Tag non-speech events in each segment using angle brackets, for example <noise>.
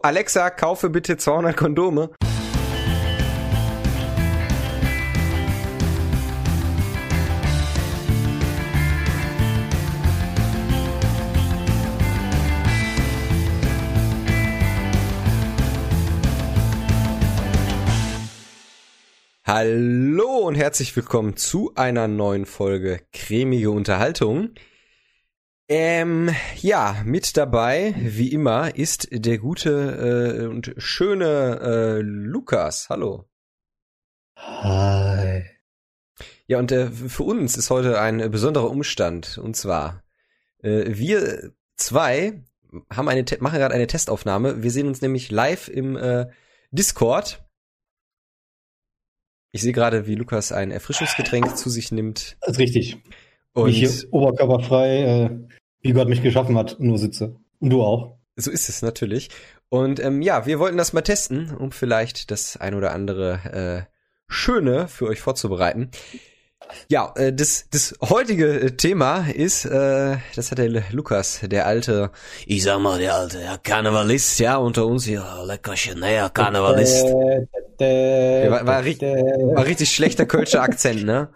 Alexa, kaufe bitte 200 Kondome. Hallo und herzlich willkommen zu einer neuen Folge Cremige Unterhaltung. Ähm, ja, mit dabei, wie immer, ist der gute äh, und schöne äh, Lukas. Hallo. Hi. Ja, und äh, für uns ist heute ein besonderer Umstand. Und zwar, äh, wir zwei haben eine machen gerade eine Testaufnahme. Wir sehen uns nämlich live im äh, Discord ich sehe gerade, wie Lukas ein Erfrischungsgetränk zu sich nimmt. Das ist richtig. Und ich hier oberkörperfrei, äh, wie Gott mich geschaffen hat, nur sitze. Und du auch. So ist es natürlich. Und ähm, ja, wir wollten das mal testen, um vielleicht das ein oder andere äh, Schöne für euch vorzubereiten. Ja, äh, das, das heutige äh, Thema ist, äh, das hat der Lukas, der alte, ich sag mal, der alte ja, Karnevalist, ja, unter uns hier, leckerchen, naja, Karnevalist. Ja, war, war, richtig, war richtig schlechter Kölscher Akzent, ne?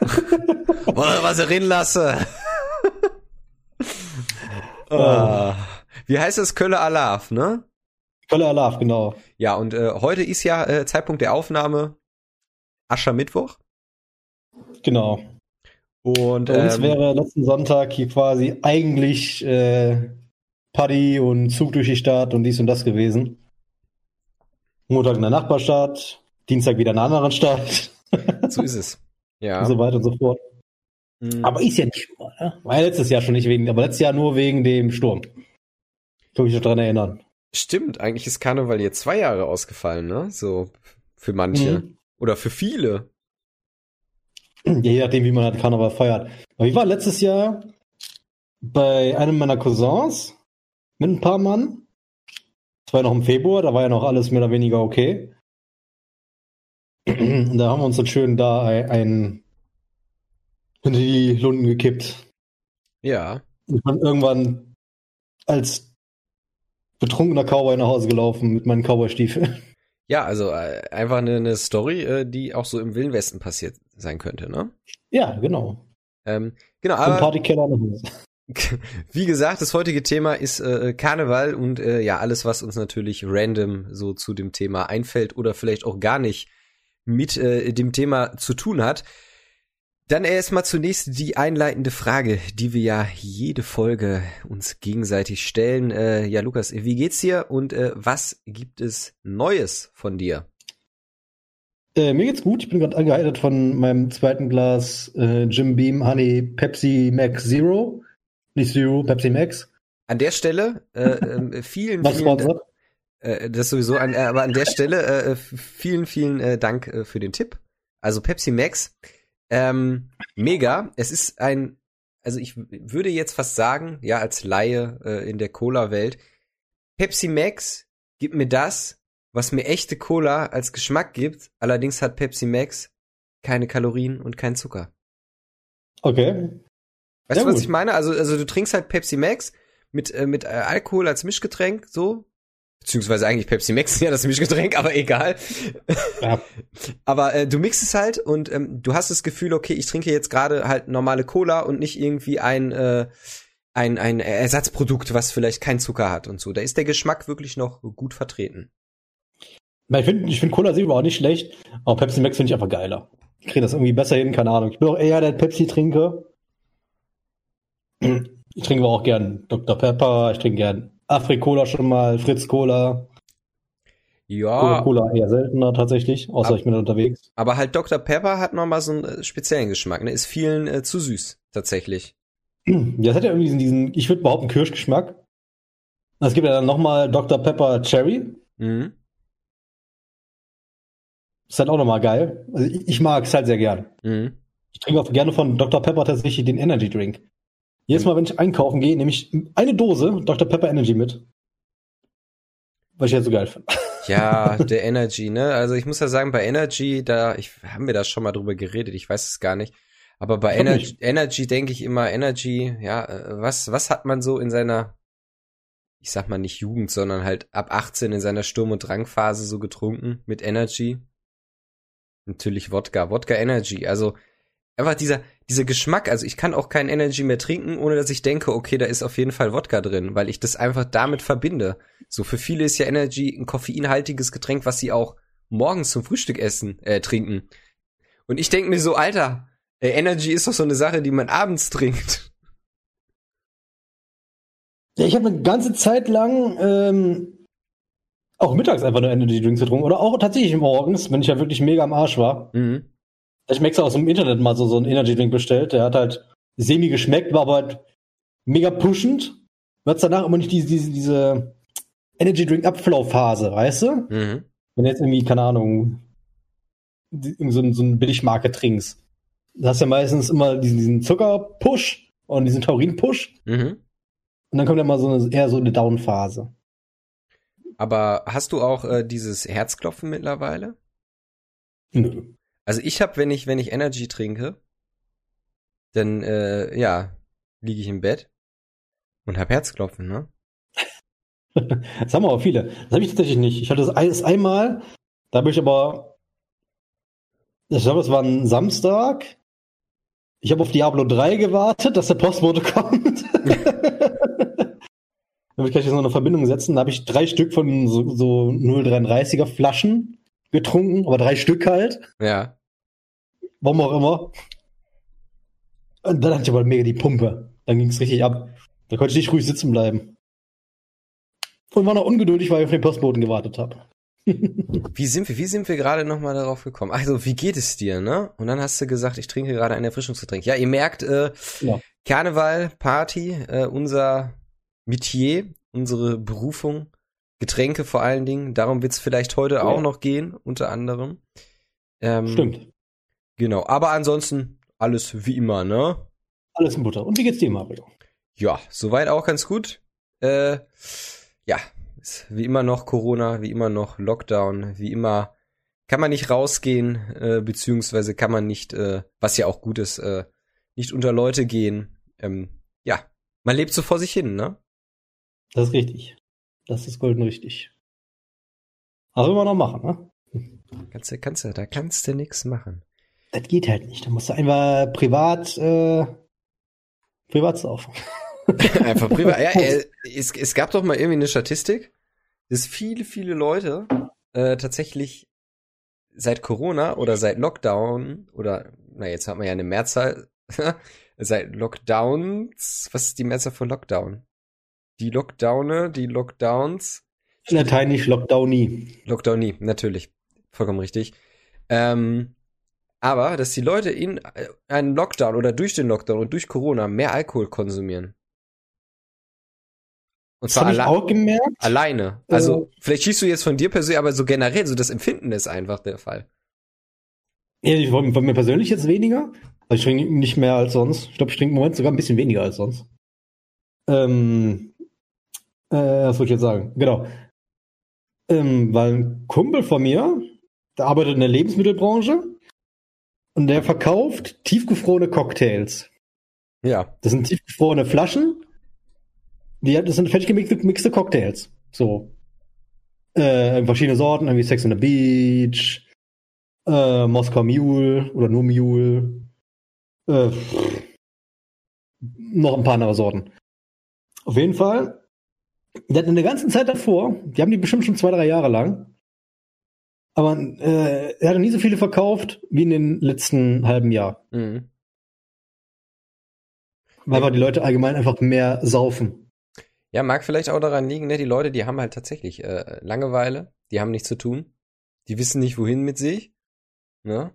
<laughs> Oder was er reden lasse. Oh. Wie heißt das? Kölle Alaf, ne? Kölle Alaf, genau. Ja, und äh, heute ist ja äh, Zeitpunkt der Aufnahme Aschermittwoch. Genau. Und Bei uns ähm, wäre letzten Sonntag hier quasi eigentlich äh, Party und Zug durch die Stadt und dies und das gewesen. Montag in der Nachbarstadt, Dienstag wieder in einer anderen Stadt. so ist es. <laughs> Ja. Und so weiter und so fort. Mhm. Aber ist ja nicht immer, ne? War ja letztes Jahr schon nicht wegen, aber letztes Jahr nur wegen dem Sturm. Ich kann mich noch dran erinnern. Stimmt, eigentlich ist Karneval jetzt zwei Jahre ausgefallen, ne? So für manche. Mhm. Oder für viele. Ja, je nachdem, wie man halt Karneval feiert. Aber ich war letztes Jahr bei einem meiner Cousins mit ein paar Mann. Das war ja noch im Februar, da war ja noch alles mehr oder weniger okay. Und da haben wir uns dann schön da ein, hinter die Lunden gekippt. Ja. Ich bin irgendwann als betrunkener Cowboy nach Hause gelaufen mit meinen Cowboy-Stiefeln. Ja, also äh, einfach eine, eine Story, äh, die auch so im Wilden Westen passiert sein könnte, ne? Ja, genau. Ähm, genau, aber. Partykeller <laughs> Wie gesagt, das heutige Thema ist äh, Karneval und äh, ja, alles, was uns natürlich random so zu dem Thema einfällt oder vielleicht auch gar nicht mit äh, dem Thema zu tun hat. Dann erstmal zunächst die einleitende Frage, die wir ja jede Folge uns gegenseitig stellen. Äh, ja, Lukas, wie geht's dir und äh, was gibt es Neues von dir? Äh, mir geht's gut. Ich bin gerade angeheitert von meinem zweiten Glas äh, Jim Beam Honey Pepsi Max Zero. Nicht Zero, Pepsi Max. An der Stelle äh, äh, vielen, vielen äh, das sowieso an, aber an der Stelle vielen, vielen Dank für den Tipp. Also Pepsi Max ähm, mega. Es ist ein, also ich würde jetzt fast sagen, ja, als Laie äh, in der Cola-Welt, Pepsi Max gibt mir das, was mir echte Cola als Geschmack gibt. Allerdings hat Pepsi Max keine Kalorien und keinen Zucker. Okay. Weißt Sehr du, was gut. ich meine? Also, also du trinkst halt Pepsi Max mit, äh, mit äh, Alkohol als Mischgetränk, so, Beziehungsweise eigentlich Pepsi Max, <laughs> ja, das Mischgetränk, aber egal. Ja. <laughs> aber äh, du mixst es halt und ähm, du hast das Gefühl, okay, ich trinke jetzt gerade halt normale Cola und nicht irgendwie ein, äh, ein, ein Ersatzprodukt, was vielleicht keinen Zucker hat und so. Da ist der Geschmack wirklich noch gut vertreten. Ich finde ich find Cola Zero auch nicht schlecht, aber Pepsi Max finde ich einfach geiler. Ich kriege das irgendwie besser hin, keine Ahnung. Ich bin auch eher der Pepsi-Trinker. Ich trinke aber auch gern Dr. Pepper, ich trinke gern Afri-Cola schon mal, Fritz-Cola. Ja. Cola eher seltener tatsächlich, außer ab, ich bin unterwegs. Aber halt Dr. Pepper hat nochmal so einen äh, speziellen Geschmack, ne? Ist vielen äh, zu süß, tatsächlich. <clears throat> Ja, es hat ja irgendwie diesen, diesen ich würde behaupten, Kirschgeschmack. Es gibt ja dann nochmal Dr. Pepper Cherry. Mhm. Ist halt auch nochmal geil. Also ich, ich mag es halt sehr gern. Mhm. Ich trinke auch gerne von Dr. Pepper tatsächlich den Energy Drink. Jedes Mal, wenn ich einkaufen gehe, nehme ich eine Dose Dr. Pepper Energy mit. Was ich ja so geil finde. <laughs> Ja, der Energy, ne? Also ich muss ja sagen, bei Energy, da ich, haben wir da schon mal drüber geredet, ich weiß es gar nicht. Aber bei Energy, Energy denke ich immer, Energy, ja, äh, was, was hat man so in seiner ich sag mal nicht Jugend, sondern halt ab 18 in seiner Sturm- und Drangphase so getrunken mit Energy. Natürlich Wodka, Wodka Energy. Also einfach dieser, dieser Geschmack. Also ich kann auch kein Energy mehr trinken, ohne dass ich denke, okay, da ist auf jeden Fall Wodka drin, weil ich das einfach damit verbinde. So für viele ist ja Energy ein koffeinhaltiges Getränk, was sie auch morgens zum Frühstück essen, äh, trinken. Und ich denke mir so, Alter, äh, Energy ist doch so eine Sache, die man abends trinkt. Ja, ich habe eine ganze Zeit lang ähm, auch mittags einfach nur Energy Drinks getrunken oder auch tatsächlich morgens, wenn ich ja wirklich mega am Arsch war. Mhm. Ich mir extra aus dem Internet mal so, so einen Energy Drink bestellt. Der hat halt semi geschmeckt, war aber halt mega pushend. Du hast danach immer nicht diese, diese, diese Energy Drink Abflauphase, weißt du? Mhm. Wenn du jetzt irgendwie, keine Ahnung, so, so ein Billigmarke trinkst. Da hast du ja meistens immer diesen, diesen Zucker-Push und diesen Taurin-Push. Mhm. Und dann kommt ja mal so eine, eher so eine Down-Phase. Aber hast du auch äh, dieses Herzklopfen mittlerweile? Nö. Also ich habe, wenn ich wenn ich Energy trinke, dann äh, ja liege ich im Bett und habe Herzklopfen, ne? <laughs> das haben aber viele. Das habe ich tatsächlich nicht. Ich hatte das einmal, da habe ich aber, ich glaube, es war ein Samstag. Ich habe auf Diablo 3 gewartet, dass der Postbote <laughs> kommt. <laughs> Damit kann ich jetzt noch eine Verbindung setzen. Da habe ich drei Stück von so, so 0,33er Flaschen getrunken, aber drei Stück halt. Ja. Warum auch immer. Und dann hatte ich aber mega die Pumpe. Dann ging es richtig ab. Da konnte ich nicht ruhig sitzen bleiben. Und war noch ungeduldig, weil ich auf den Postboten gewartet habe. <laughs> wie sind wir, wie sind wir gerade nochmal darauf gekommen? Also, wie geht es dir, ne? Und dann hast du gesagt, ich trinke gerade ein Erfrischungsgetränk. Ja, ihr merkt, äh, ja. Karneval, Party, äh, unser Metier, unsere Berufung, Getränke vor allen Dingen. Darum wird es vielleicht heute ja. auch noch gehen, unter anderem. Ähm, Stimmt. Genau, aber ansonsten alles wie immer, ne? Alles in Butter. Und wie geht's dir, Mario? Ja, soweit auch ganz gut. Äh, ja, wie immer noch Corona, wie immer noch Lockdown, wie immer kann man nicht rausgehen, äh, beziehungsweise kann man nicht, äh, was ja auch gut ist, äh, nicht unter Leute gehen. Ähm, ja, man lebt so vor sich hin, ne? Das ist richtig. Das ist golden richtig. Aber immer noch machen, ne? Kannst du, kannst du, da kannst du nix machen. Das geht halt nicht. Da musst du einfach privat, äh, privat saufen. <laughs> einfach privat. Ja, <laughs> äh, es, es gab doch mal irgendwie eine Statistik, dass viele, viele Leute äh, tatsächlich seit Corona oder seit Lockdown oder, na jetzt hat man ja eine Mehrzahl, <laughs> seit Lockdowns, was ist die Mehrzahl von Lockdown? Die Lockdowne, die Lockdowns. Lateinisch Lockdownie. Lockdownie, natürlich. Vollkommen richtig. Ähm, aber, dass die Leute in äh, einem Lockdown oder durch den Lockdown und durch Corona mehr Alkohol konsumieren. Und zwar alle auch gemerkt. alleine. Also, äh, vielleicht schießt du jetzt von dir persönlich, aber so generell, so das Empfinden ist einfach der Fall. Ja, von, von mir persönlich jetzt weniger. Also ich trinke nicht mehr als sonst. Ich glaube, ich trinke im Moment sogar ein bisschen weniger als sonst. Ähm, äh, was wollte ich jetzt sagen? Genau. Ähm, weil ein Kumpel von mir, der arbeitet in der Lebensmittelbranche und der verkauft tiefgefrorene Cocktails. Ja. Das sind tiefgefrorene Flaschen. Die, das sind fertig gemixte Cocktails. So. Äh, verschiedene Sorten, irgendwie Sex on the Beach, äh, Moskau Mule oder nur Mule. Äh, noch ein paar andere Sorten. Auf jeden Fall, der hat in der ganzen Zeit davor, die haben die bestimmt schon zwei, drei Jahre lang, aber äh, er hat nie so viele verkauft wie in den letzten halben Jahr. Mhm. Weil ja. die Leute allgemein einfach mehr saufen. Ja, mag vielleicht auch daran liegen, ne? Die Leute, die haben halt tatsächlich äh, Langeweile, die haben nichts zu tun, die wissen nicht, wohin mit sich. Ne?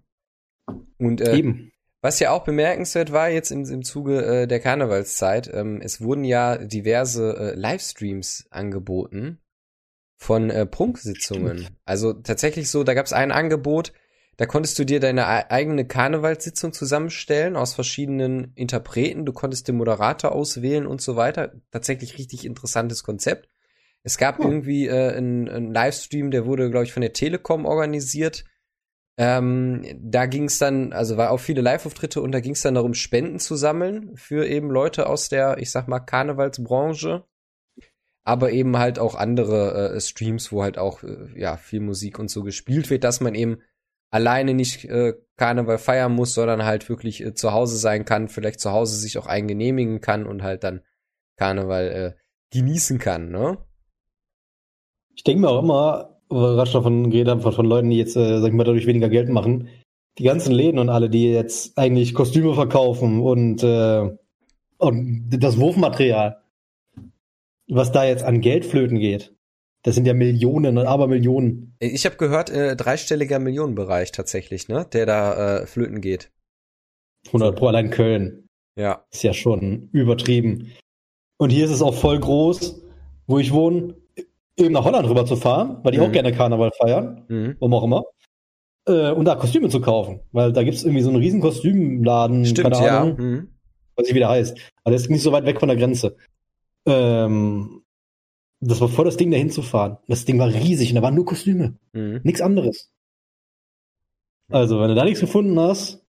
Und äh, Eben. Was ja auch bemerkenswert war jetzt im, im Zuge äh, der Karnevalszeit, ähm, es wurden ja diverse äh, Livestreams angeboten von äh, Prunksitzungen. Also tatsächlich so, da gab es ein Angebot, da konntest du dir deine eigene Karnevalssitzung zusammenstellen aus verschiedenen Interpreten. Du konntest den Moderator auswählen und so weiter. Tatsächlich richtig interessantes Konzept. Es gab oh. irgendwie äh, einen, einen Livestream, der wurde, glaube ich, von der Telekom organisiert. Ähm, da ging es dann, also war auch viele Live-Auftritte und da ging es dann darum, Spenden zu sammeln für eben Leute aus der, ich sag mal, Karnevalsbranche. Aber eben halt auch andere äh, Streams, wo halt auch äh, ja viel Musik und so gespielt wird, dass man eben alleine nicht äh, Karneval feiern muss, sondern halt wirklich äh, zu Hause sein kann, vielleicht zu Hause sich auch eingenehmigen kann und halt dann Karneval äh, genießen kann, ne? Ich denke mir auch immer, was davon geredet habe, von, von Leuten, die jetzt, äh, sag ich mal, dadurch weniger Geld machen, die ganzen Läden und alle, die jetzt eigentlich Kostüme verkaufen und, äh, und das Wurfmaterial, was da jetzt an Geld flöten geht. Das sind ja Millionen und Abermillionen. Ich habe gehört, äh, dreistelliger Millionenbereich tatsächlich, ne? Der da äh, flöten geht. 100 pro allein Köln. Ja. Ist ja schon übertrieben. Und hier ist es auch voll groß, wo ich wohne, eben nach Holland rüber zu fahren, weil die mhm. auch gerne Karneval feiern, mhm. warum auch immer. Äh, und da Kostüme zu kaufen, weil da gibt's irgendwie so einen riesen Kostümladen, Stimmt, keine Ahnung, ja. mhm. was ich wieder heißt. Aber der ist nicht so weit weg von der Grenze. Ähm, das war voll das Ding, dahin zu fahren. Das Ding war riesig und da waren nur Kostüme. Mhm. Nichts anderes. Also, wenn du da nichts gefunden hast,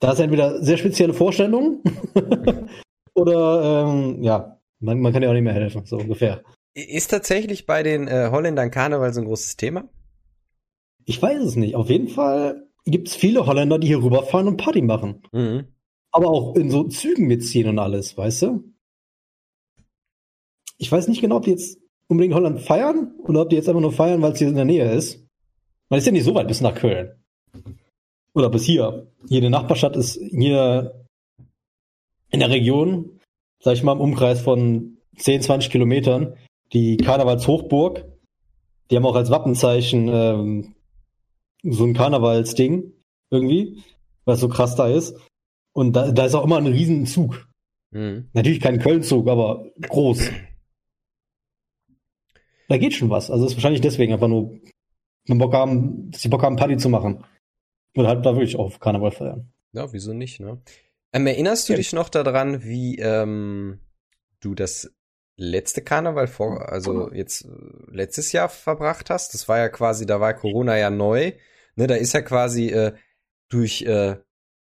da hast du entweder sehr spezielle Vorstellungen <laughs> oder ähm, ja, man, man kann ja auch nicht mehr helfen, so ungefähr. Ist tatsächlich bei den äh, Holländern Karneval so ein großes Thema? Ich weiß es nicht. Auf jeden Fall gibt es viele Holländer, die hier rüberfahren und Party machen. Mhm. Aber auch in so Zügen mitziehen und alles, weißt du? Ich weiß nicht genau, ob die jetzt unbedingt Holland feiern oder ob die jetzt einfach nur feiern, weil es hier in der Nähe ist. Man ist ja nicht so weit bis nach Köln. Oder bis hier. Jede Nachbarstadt ist hier in der Region, sag ich mal, im Umkreis von 10, 20 Kilometern, die Karnevalshochburg. Die haben auch als Wappenzeichen ähm, so ein Karnevalsding irgendwie, was so krass da ist. Und da, da ist auch immer ein Riesenzug. Mhm. Natürlich kein Kölnzug, aber groß. Da geht schon was. Also ist wahrscheinlich deswegen einfach nur, wenn Bock haben, dass sie Bock haben, Party zu machen. Oder halt da wirklich auf Karneval feiern. Ja, wieso nicht, ne? Ähm, erinnerst du ja. dich noch daran, wie ähm, du das letzte Karneval vor, also jetzt äh, letztes Jahr verbracht hast? Das war ja quasi, da war Corona ja neu. Ne, da ist ja quasi äh, durch, äh,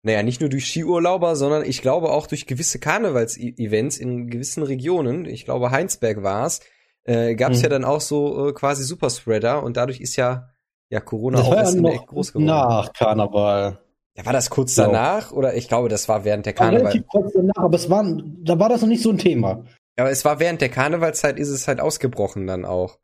naja, nicht nur durch Skiurlauber, sondern ich glaube auch durch gewisse Karnevals-Events in gewissen Regionen, ich glaube Heinsberg war es, äh, gab es mhm. ja dann auch so äh, quasi Superspreader und dadurch ist ja ja Corona das auch erst ja echt groß geworden. Nach Karneval. Ja, war das kurz so. danach oder ich glaube, das war während der Karneval. Relativ kurz danach, aber es war, da war das noch nicht so ein Thema. Ja, aber es war während der Karnevalzeit ist es halt ausgebrochen dann auch.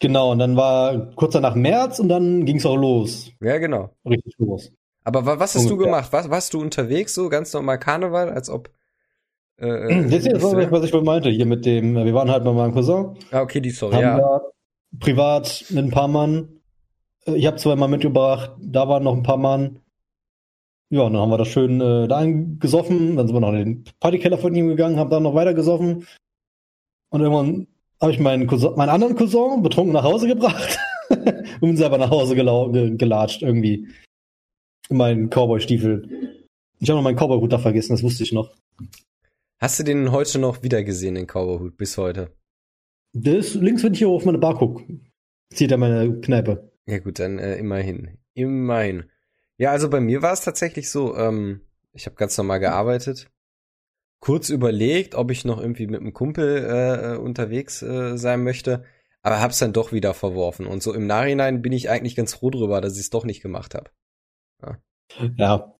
Genau, und dann war kurz danach März und dann ging es auch los. Ja, genau. Richtig los. Aber was hast Ungefähr. du gemacht? Was, warst du unterwegs so ganz normal Karneval, als ob äh, das ist das, was ich wohl meinte, hier mit dem, wir waren halt bei meinem Cousin. Ah, okay, die Story, haben ja. privat mit ein paar Mann. Äh, ich habe zweimal mitgebracht, da waren noch ein paar Mann. Ja, und dann haben wir das schön äh, da gesoffen, dann sind wir noch in den Partykeller von ihm gegangen, haben dann noch weiter gesoffen. Und irgendwann habe ich meinen, Cousin, meinen anderen Cousin betrunken nach Hause gebracht <laughs> und bin selber nach Hause gelatscht irgendwie. In meinen Cowboy-Stiefel. Ich habe noch meinen Cowboy-Hut da vergessen, das wusste ich noch. Hast du den heute noch wieder gesehen, den Cowboy-Hut, bis heute? Der ist links, wenn ich hier auf meine Bar gucke. Zieht er meine Kneipe. Ja gut, dann äh, immerhin. Immerhin. Ja, also bei mir war es tatsächlich so, ähm, ich habe ganz normal gearbeitet kurz überlegt, ob ich noch irgendwie mit einem Kumpel äh, unterwegs äh, sein möchte, aber hab's dann doch wieder verworfen. Und so im Nachhinein bin ich eigentlich ganz froh drüber, dass ich es doch nicht gemacht habe. Ja. ja.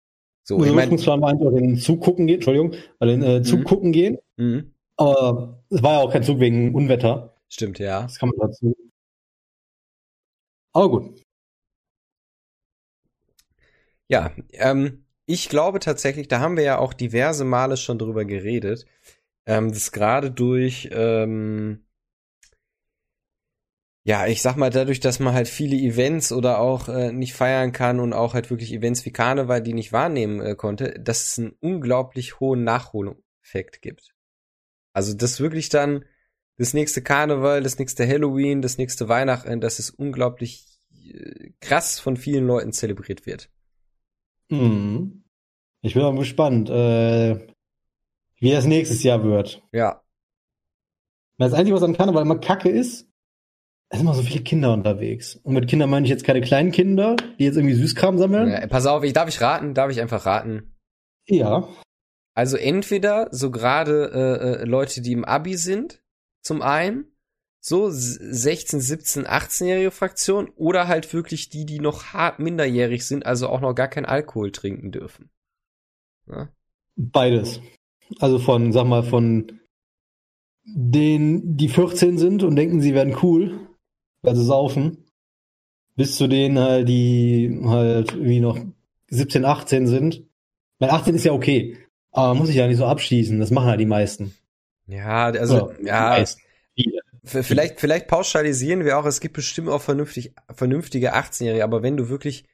So, ich meine, zwar mal den Zug gucken gehen, Entschuldigung, weil den äh, Zug mhm. gucken gehen. Mhm. Aber es war ja auch kein Zug wegen Unwetter. Stimmt, ja. Das kann man dazu. Aber gut. Ja, ähm, ich glaube tatsächlich, da haben wir ja auch diverse Male schon drüber geredet, ähm, dass gerade durch, ähm, ja, ich sag mal, dadurch, dass man halt viele Events oder auch äh, nicht feiern kann und auch halt wirklich Events wie Karneval, die nicht wahrnehmen äh, konnte, dass es einen unglaublich hohen Nachholeffekt gibt. Also, dass wirklich dann das nächste Karneval, das nächste Halloween, das nächste Weihnachten, dass es unglaublich äh, krass von vielen Leuten zelebriert wird. Mhm. Ich bin mal gespannt, äh, wie das nächstes Jahr wird. Ja. Das Einzige, was an Karneval immer kacke ist, es sind immer so viele Kinder unterwegs. Und mit Kindern meine ich jetzt keine kleinen Kinder, die jetzt irgendwie Süßkram sammeln. Ja, pass auf, ich, darf ich raten? Darf ich einfach raten? Ja. Also entweder so gerade äh, äh Leute, die im Abi sind, zum einen, so 16, 17, 18-jährige Fraktion, oder halt wirklich die, die noch hart minderjährig sind, also auch noch gar kein Alkohol trinken dürfen. Ja? Beides. Also von, sag mal, von denen, die 14 sind und denken, sie werden cool, sie saufen, bis zu denen halt, die halt wie noch 17, 18 sind. Weil 18 ist ja okay, aber muss sich ja nicht so abschießen, das machen halt die meisten. Ja, also, ja, ja vielleicht, vielleicht pauschalisieren wir auch, es gibt bestimmt auch vernünftig, vernünftige 18-Jährige, aber wenn du wirklich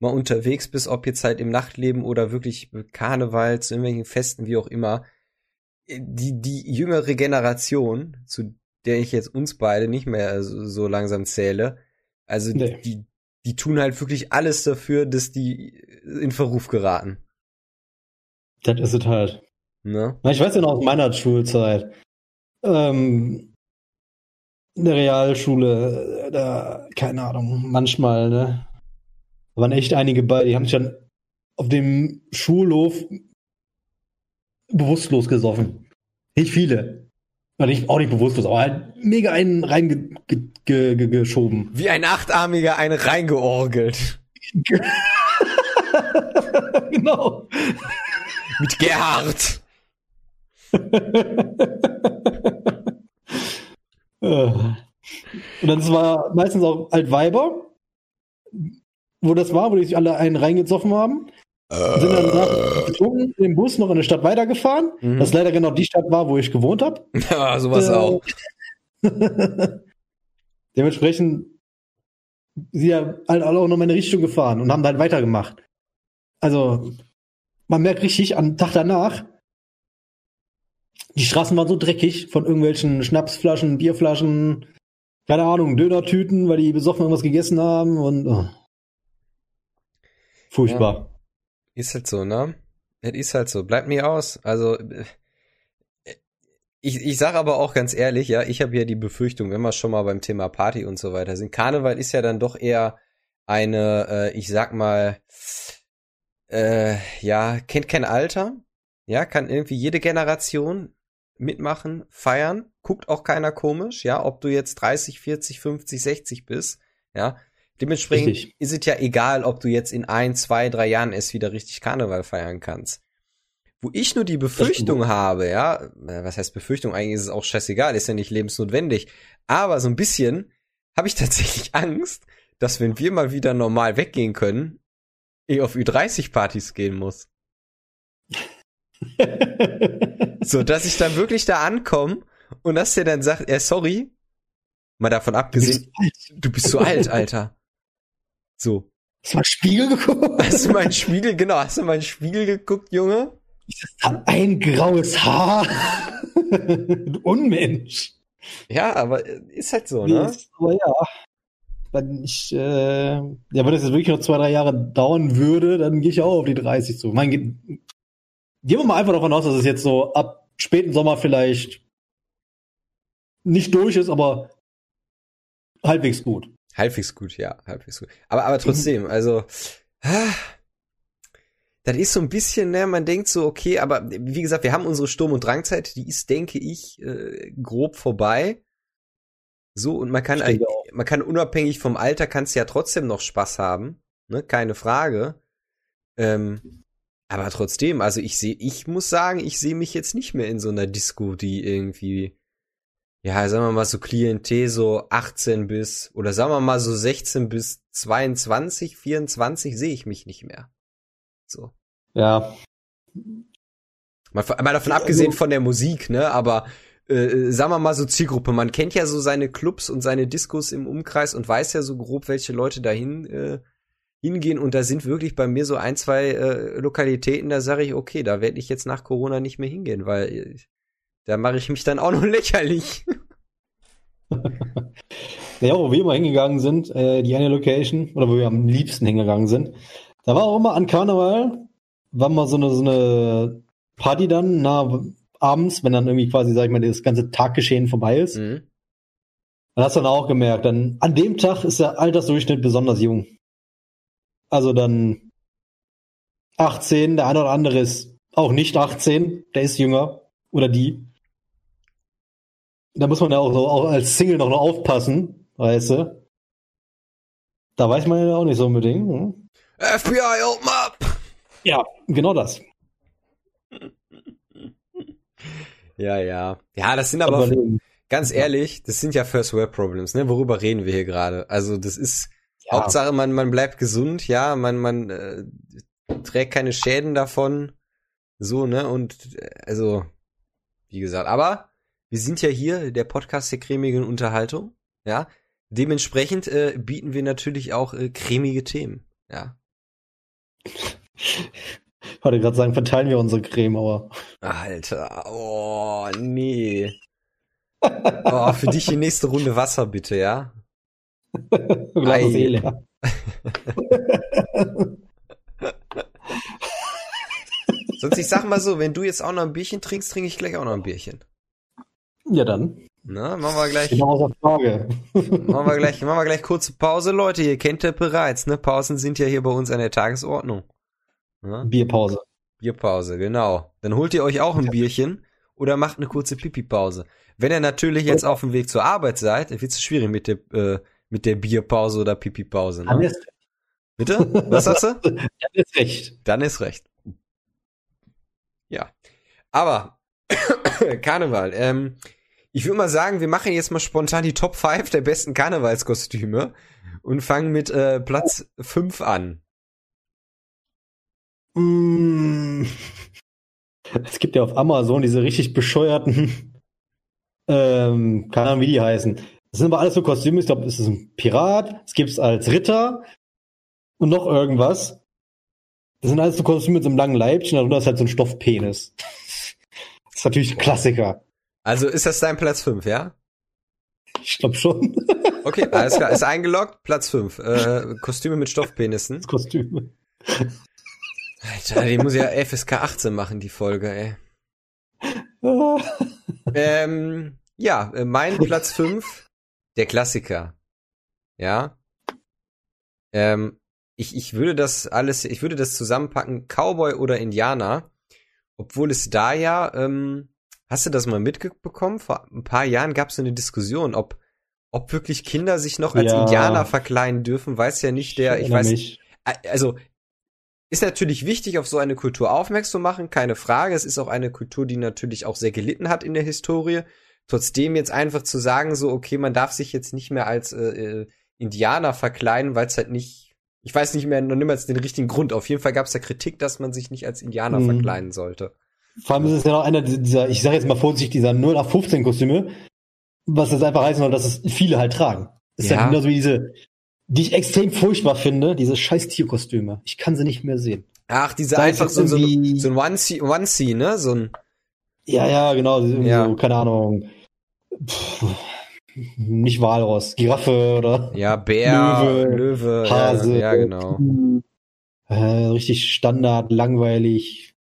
mal unterwegs bist, ob jetzt halt im Nachtleben oder wirklich Karneval, zu irgendwelchen Festen, wie auch immer, die, die jüngere Generation, zu der ich jetzt uns beide nicht mehr so, so langsam zähle, also nee. die, die tun halt wirklich alles dafür, dass die in Verruf geraten. Das ist es halt. Ne? Ich weiß ja noch aus meiner Schulzeit. Ähm, in der Realschule, da, keine Ahnung, manchmal, ne? Da waren echt einige bei, die haben sich dann auf dem Schulhof bewusstlos gesoffen. Nicht viele. Nicht, auch nicht bewusstlos, aber halt mega einen reingeschoben. Wie ein Achtarmiger einen reingeorgelt. <laughs> genau. Mit Gerhard. <laughs> Und dann war meistens auch halt Weiber, wo das war, wo die sich alle einen reingezoffen haben. Äh. Sind dann nach im Bus noch in der Stadt weitergefahren, mhm. was leider genau die Stadt war, wo ich gewohnt habe. <laughs> Ja, sowas äh, auch. <laughs> Dementsprechend sie ja halt alle auch noch in meine Richtung gefahren und haben halt weitergemacht. Also, man merkt richtig am Tag danach, die Straßen waren so dreckig von irgendwelchen Schnapsflaschen, Bierflaschen, keine Ahnung, Dönertüten, weil die besoffen irgendwas gegessen haben und oh. furchtbar. Ja. Ist halt so, ne? Es ist halt so. Bleibt mir aus. Also äh, ich, ich sage aber auch ganz ehrlich, ja, ich habe ja die Befürchtung, wenn wir schon mal beim Thema Party und so weiter sind, Karneval ist ja dann doch eher eine, äh, ich sag mal, äh, ja, kennt kein Alter, ja, kann irgendwie jede Generation mitmachen, feiern, guckt auch keiner komisch, ja, ob du jetzt 30, 40, 50, 60 bist, ja. Dementsprechend richtig. ist es ja egal, ob du jetzt in ein, zwei, drei Jahren erst wieder richtig Karneval feiern kannst. Wo ich nur die Befürchtung habe, ja, äh, was heißt Befürchtung? Eigentlich ist es auch scheißegal, ist ja nicht lebensnotwendig. Aber so ein bisschen habe ich <laughs> tatsächlich Angst, dass wenn wir mal wieder normal weggehen können, ich auf Ü30-Partys gehen muss. <laughs> so, dass ich dann wirklich da ankomme und dass der dann sagt, äh, sorry, mal davon abgesehen, du bist, so alt, Alter. So. Hast du meinen Spiegel geguckt? Hast du meinen Spiegel, genau, hast du meinen Spiegel geguckt, Junge? Ein graues Haar. Unmensch. Ja, aber ist halt so, ne? Ist, aber ja. Wenn ich, äh, ja, wenn das jetzt wirklich noch zwei, drei Jahre dauern würde, dann gehe ich auch auf die 30 zu. Mein, gehen wir mal einfach davon aus, dass es jetzt so ab späten Sommer vielleicht nicht durch ist, aber halbwegs gut. Halbwegs gut, ja, halbwegs gut. Aber, aber trotzdem, also, ah, das ist so ein bisschen, ne, man denkt so, okay, aber wie gesagt, wir haben unsere Sturm- und Drangzeit, die ist, denke ich, äh, grob vorbei. So, und man kann, man kann unabhängig vom Alter, kannst ja trotzdem noch Spaß haben, ne, keine Frage. Ähm, aber trotzdem, also ich sehe, ich muss sagen, ich sehe mich jetzt nicht mehr in so einer Disco, die irgendwie, ja, sagen wir mal so Klientel so 18 bis, oder sagen wir mal so 16 bis 22, 24 sehe ich mich nicht mehr. So. Ja. Mal, mal davon abgesehen von der Musik, ne, aber äh, sagen wir mal so Zielgruppe. Man kennt ja so seine Clubs und seine Diskos im Umkreis und weiß ja so grob, welche Leute dahin äh, hingehen. Und da sind wirklich bei mir so ein, zwei äh, Lokalitäten, da sage ich, okay, da werde ich jetzt nach Corona nicht mehr hingehen, weil äh, da mache ich mich dann auch noch <laughs> lächerlich. ja, wo wir immer hingegangen sind, äh, die eine Location, oder wo wir am liebsten hingegangen sind, da war auch immer an Karneval, war mal so eine, so eine Party dann, na, abends, wenn dann irgendwie quasi, sag ich mal, das ganze Taggeschehen vorbei ist. Mhm. Dann hast du dann auch gemerkt, dann an dem Tag ist der Altersdurchschnitt besonders jung. Also dann 18, der eine oder andere ist auch nicht 18, der ist jünger. Oder die. Da muss man ja auch, so, auch als Single noch, noch aufpassen, weißt du? Da weiß man ja auch nicht so unbedingt. Hm? FBI, open up! Ja, genau das. Ja, ja. Ja, das sind aber, ganz ehrlich, das sind ja First World Problems, ne? Worüber reden wir hier gerade? Also, das ist ja. Hauptsache, man, man bleibt gesund, ja, man, man äh, trägt keine Schäden davon. So, ne? Und äh, also, wie gesagt, aber wir sind ja hier der Podcast der cremigen Unterhaltung, ja. Dementsprechend äh, bieten wir natürlich auch äh, cremige Themen, ja. Ich <laughs> wollte gerade sagen, verteilen wir unsere Creme, aber. Alter, oh, nee. Oh, für dich die nächste Runde Wasser, bitte, ja? <laughs> Glas leer. <laughs> Sonst, ich sag mal so, wenn du jetzt auch noch ein Bierchen trinkst, trinke ich gleich auch noch ein Bierchen. Ja, dann. Na, machen wir gleich. Genau aus der Frage. machen wir gleich, machen wir gleich kurze Pause, Leute. Ihr kennt ja bereits, ne? Pausen sind ja hier bei uns an der Tagesordnung. Ja? Bierpause. Bierpause, genau. Dann holt ihr euch auch ein Bierchen oder macht eine kurze Pipi-Pause. Wenn ihr natürlich jetzt auf dem Weg zur Arbeit seid, dann wird es schwierig mit der, äh, mit der Bierpause oder Pipi-Pause. Ne? Dann ist recht. Bitte? Was sagst du? <laughs> Dann ist recht. Dann ist recht. Ja. Aber <coughs> Karneval. Ähm, ich würde mal sagen, wir machen jetzt mal spontan die Top 5 der besten Karnevalskostüme und fangen mit äh, Platz 5 an. Mm. <laughs> Es gibt ja auf Amazon diese richtig bescheuerten, ähm, keine Ahnung, wie die heißen. Das sind aber alles so Kostüme. Ich glaube, es ist ein Pirat, es gibt es als Ritter und noch irgendwas. Das sind alles so Kostüme mit so einem langen Leibchen, darunter ist halt so ein Stoffpenis. Ist natürlich ein Klassiker. Also ist das dein Platz 5, ja? Ich glaube schon. <laughs> Okay, alles klar. Ist eingeloggt, Platz 5. Äh, Kostüme mit Stoffpenissen. <laughs> Kostüme. Alter, die muss ja FSK 18 machen, die Folge, ey. <laughs> ähm, ja, äh, mein Platz 5, der Klassiker. Ja. Ähm, ich, ich würde das alles, ich würde das zusammenpacken, Cowboy oder Indianer. Obwohl es da ja, ähm, hast du das mal mitbekommen? Vor ein paar Jahren gab es eine Diskussion, ob, ob wirklich Kinder sich noch als ja. Indianer verkleiden dürfen, weiß ja nicht der, ich, ich weiß, nicht. also ist natürlich wichtig, auf so eine Kultur aufmerksam zu machen, keine Frage. Es ist auch eine Kultur, die natürlich auch sehr gelitten hat in der Historie. Trotzdem jetzt einfach zu sagen, so, okay, man darf sich jetzt nicht mehr als äh, äh Indianer verkleiden, weil es halt nicht, ich weiß nicht mehr noch niemals den richtigen Grund. Auf jeden Fall gab es ja Kritik, dass man sich nicht als Indianer mhm. verkleiden sollte. Vor allem ist es ja noch einer dieser, ich sage jetzt mal vorsichtig, dieser 0 nach 15 Kostüme, was das einfach heißen soll, dass es viele halt tragen. Das ist ja, ja genauso wie diese die ich extrem furchtbar finde, diese scheiß Tierkostüme. Ich kann sie nicht mehr sehen. Ach, diese Sei einfach so, so, so ein One-C, One ne? So ein. Ja, ja, genau. Ja. So, keine Ahnung. Pff, nicht Walross, Giraffe oder. Ja, Bär, Löwe, Löwe Hase. Ja, ja genau. Äh, richtig Standard, langweilig.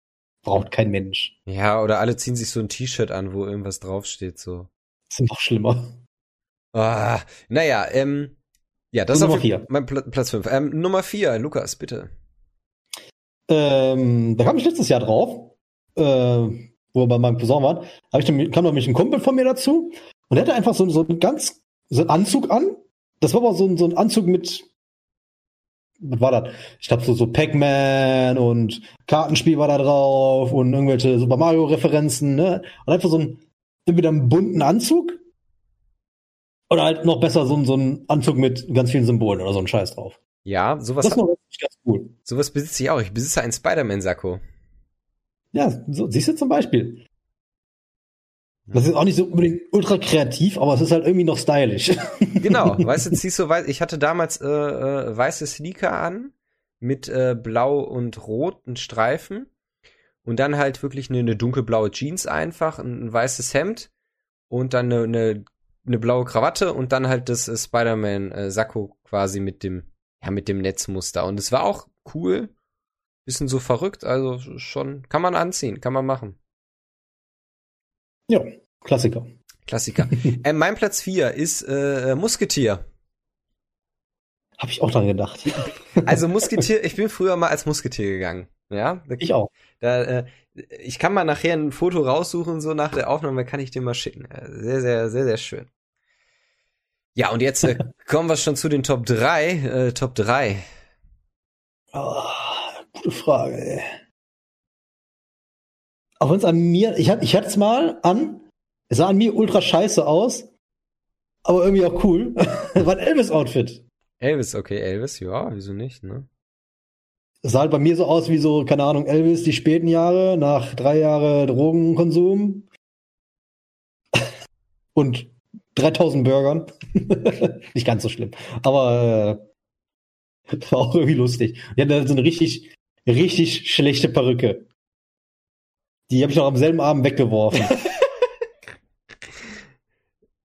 Braucht kein Mensch. Ja, oder alle ziehen sich so ein T-Shirt an, wo irgendwas draufsteht, so. Das ist noch schlimmer. Ah, naja, ähm, ja, das ist Nummer vier. Mein Pl Platz 5. Ähm, Nummer 4, Lukas, bitte. Ähm, da kam ich letztes Jahr drauf, äh, wo wir bei meinem Cousin waren. Hab ich kam noch ein Kumpel von mir dazu und er hatte einfach so, so einen ganz so einen Anzug an. Das war aber so, so ein Anzug mit was war das? Ich glaube, so, so Pac-Man und Kartenspiel war da drauf und irgendwelche Super Mario-Referenzen, ne? Und einfach so ein, entweder einen bunten Anzug oder halt noch besser so, so ein Anzug mit ganz vielen Symbolen oder so ein Scheiß drauf. Ja, sowas. Das ist ganz cool. Sowas besitze ich auch. Ich besitze einen Spider-Man-Sakko. Ja, so, siehst du zum Beispiel. Das ist auch nicht so unbedingt ultra kreativ, aber es ist halt irgendwie noch stylisch. <laughs> Genau, <laughs> weißt du, ziehst du weiß, ich hatte damals äh, äh, weiße Sneaker an mit äh, blau und roten Streifen und dann halt wirklich eine, eine dunkelblaue Jeans einfach, ein, ein weißes Hemd und dann eine, eine eine blaue Krawatte und dann halt das äh, Spider-Man-Sakko äh, quasi mit dem, ja, mit dem Netzmuster. Und es war auch cool. Bisschen so verrückt, also schon, kann man anziehen, kann man machen. Ja, Klassiker. Klassiker. <laughs> äh, mein Platz 4 ist äh, Musketier. Hab ich auch dran gedacht. <laughs> Also Musketier, ich bin früher mal als Musketier gegangen. Ja, ich auch. Da, äh, ich kann mal nachher ein Foto raussuchen, so nach der Aufnahme kann ich dir mal schicken. Äh, sehr, sehr, sehr, sehr schön. Ja, und jetzt äh, <laughs> kommen wir schon zu den Top 3. Äh, Top 3. Oh, gute Frage, ey. Auch wenn es an mir, ich, ich hatte es mal an, es sah an mir ultra scheiße aus, aber irgendwie auch cool. <laughs> War ein Elvis-Outfit. Elvis, okay, Elvis, ja, wieso nicht, ne? Es sah halt bei mir so aus wie so, keine Ahnung, Elvis die späten Jahre, nach drei Jahren Drogenkonsum <laughs> und 3000 Burgern. <laughs> nicht ganz so schlimm, aber äh, war auch irgendwie lustig. Die hatten so eine richtig, richtig schlechte Perücke. Die habe ich noch am selben Abend weggeworfen. <laughs>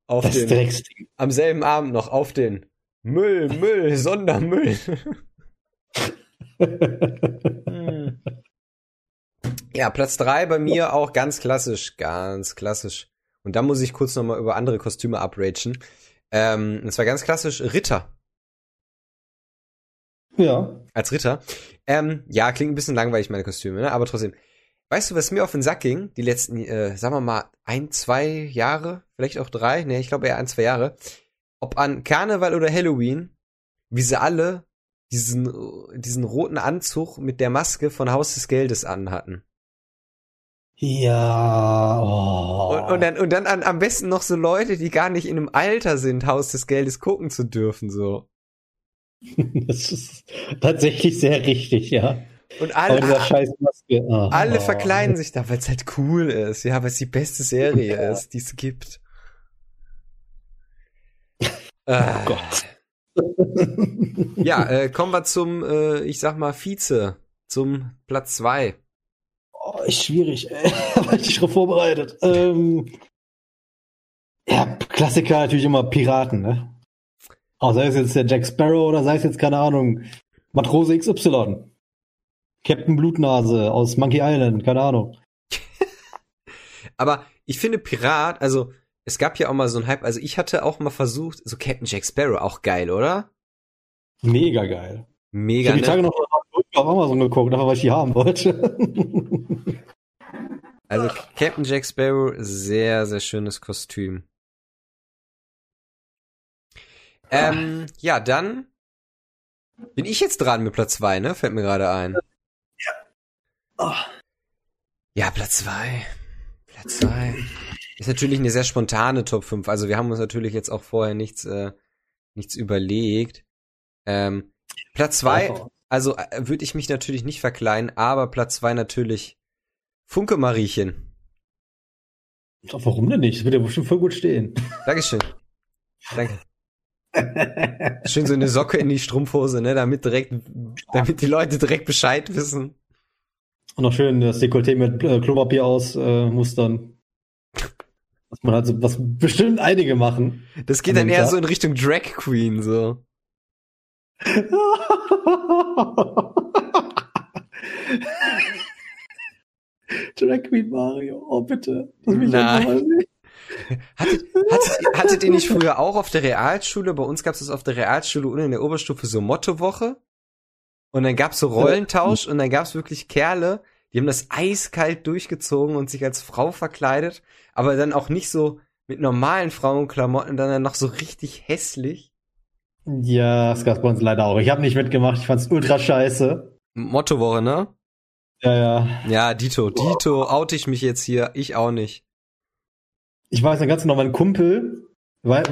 auf das den, Drecksding. Am selben Abend noch auf den Müll, Müll, Sondermüll. hm. <laughs> Ja, Platz drei bei mir auch ganz klassisch, ganz klassisch. Und da muss ich kurz nochmal über andere Kostüme upragen. Ähm, und zwar ganz klassisch Ritter. Ja. Als Ritter. Ähm, ja, klingt ein bisschen langweilig, meine Kostüme, ne? aber trotzdem. Weißt du, was mir auf den Sack ging? Die letzten, äh, sagen wir mal, ein, zwei Jahre, vielleicht auch drei, ne, ich glaube eher ein, zwei Jahre. Ob an Karneval oder Halloween, wie sie alle diesen, diesen roten Anzug mit der Maske von Haus des Geldes anhatten. Ja. Oh. Und, und, dann, und dann an, am besten noch so Leute, die gar nicht in einem Alter sind, Haus des Geldes gucken zu dürfen, so. <laughs> Das ist tatsächlich sehr richtig, ja. Und alle, oh, alle verkleiden sich da, weil es halt cool ist, ja, weil es die beste Serie ja. ist, die es gibt. oh ah. Gott. ja, äh, kommen wir zum, äh, ich sag mal, Vize, zum Platz zwei. Oh, ist schwierig, ey. <laughs> War ich schon vorbereitet. Ähm, ja, Klassiker natürlich immer Piraten, ne? Auch sei es jetzt der Jack Sparrow oder sei es jetzt, keine Ahnung, Matrose XY. Captain Blutnase aus Monkey Island, keine Ahnung. <laughs> Aber ich finde Pirat, also es gab ja auch mal so ein Hype, also ich hatte auch mal versucht, so Captain Jack Sparrow, auch geil, oder? Mega geil. Mega. Ich habe die Tage noch auf Amazon geguckt, weil ich die haben wollte. <laughs> also Captain Jack Sparrow, sehr, sehr schönes Kostüm. Ähm, ja, dann bin ich jetzt dran mit Platz 2, ne? Fällt mir gerade ein. Ja. Oh. Ja, Platz 2. Platz 2. Ist natürlich eine sehr spontane Top 5. Also wir haben uns natürlich jetzt auch vorher nichts, äh, nichts überlegt. Ähm, Platz 2, also äh, würde ich mich natürlich nicht verkleiden, aber Platz 2 natürlich Funke Mariechen. Warum denn nicht? Das wird ja bestimmt voll gut stehen. Dankeschön. Danke. <laughs> Schön so eine Socke in die Strumpfhose, ne, damit direkt, damit die Leute direkt Bescheid wissen. Und noch schön das Dekolleté mit äh, Klopapier ausmustern. Äh, was man halt so, was bestimmt einige machen. Das geht dann eher Tag. so in Richtung Drag Queen, so. <laughs> Drag Queen Mario, oh bitte. Nein. Hattet, hattet, hattet ihr nicht früher auch auf der Realschule, bei uns gab es auf der Realschule und in der Oberstufe so Mottowoche? Und dann gab's so Rollentausch und dann gab's wirklich Kerle, die haben das eiskalt durchgezogen und sich als Frau verkleidet, aber dann auch nicht so mit normalen Frauenklamotten, dann noch so richtig hässlich. Ja, das gab's bei uns leider auch. Ich habe nicht mitgemacht, ich fand's ultra scheiße. Mottowoche, ne? Ja, ja. Ja, Dito, Dito, oute ich mich jetzt hier, ich auch nicht ich weiß noch ganz genau, mein Kumpel, weil,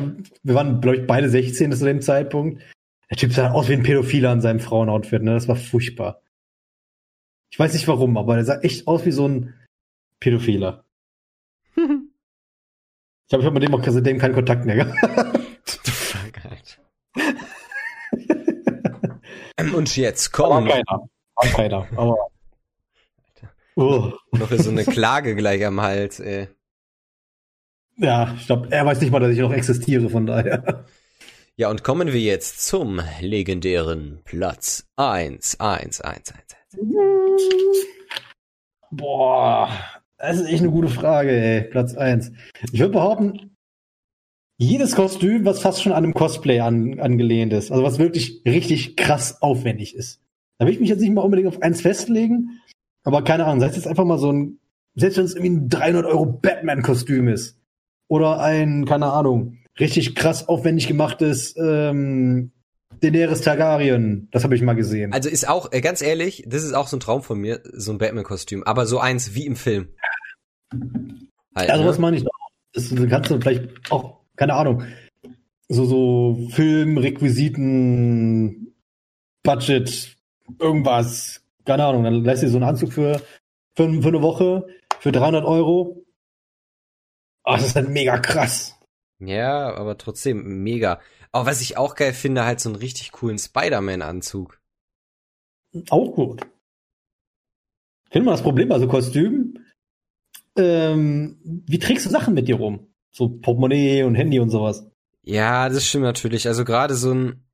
wir waren, glaube ich, beide 16 zu dem Zeitpunkt. Der Typ sah aus wie ein Pädophiler an seinem Frauenoutfit, ne? Das war furchtbar. Ich weiß nicht warum, aber der sah echt aus wie so ein Pädophiler. ich glaube, ich habe mit dem auch seitdem keinen Kontakt mehr gehabt. <laughs> Und jetzt kommen. Aber keiner. Aber keiner. Aber. Uh. Noch so eine Klage gleich am Hals, ey. Ja, ich glaube, er weiß nicht mal, dass ich noch existiere, von daher. Ja, und kommen wir jetzt zum legendären Platz 1, 1, 1, 1, 1. Boah, das ist echt eine gute Frage, ey. Platz 1. Ich würde behaupten, jedes Kostüm, was fast schon an einem Cosplay an, angelehnt ist, also was wirklich richtig krass aufwendig ist. Da will ich mich jetzt nicht mal unbedingt auf eins festlegen, Aber keine Ahnung, sei es jetzt einfach mal so ein, selbst wenn es irgendwie ein 300 Euro Batman-Kostüm ist. Oder ein, keine Ahnung, richtig krass aufwendig gemachtes ähm, Daenerys Targaryen. Das habe ich mal gesehen. Also ist auch, äh, ganz ehrlich, das ist auch so ein Traum von mir, so ein Batman-Kostüm. Aber so eins wie im Film. Halt, also ne? was meine ich auch? Das kannst du vielleicht auch, keine Ahnung, so, so Filmrequisiten, Budget, irgendwas, keine Ahnung, dann lässt du so einen Anzug für, für, für eine Woche, für 300 Euro. Ah, das ist halt mega krass. Ja, aber trotzdem mega. Aber was ich auch geil finde, halt so einen richtig coolen Spider-Man-Anzug. Auch gut. Kennt man das Problem, also Kostüm? Ähm, wie trägst du Sachen mit dir rum? So Portemonnaie und Handy und sowas. Ja, das stimmt natürlich. Also gerade so ein,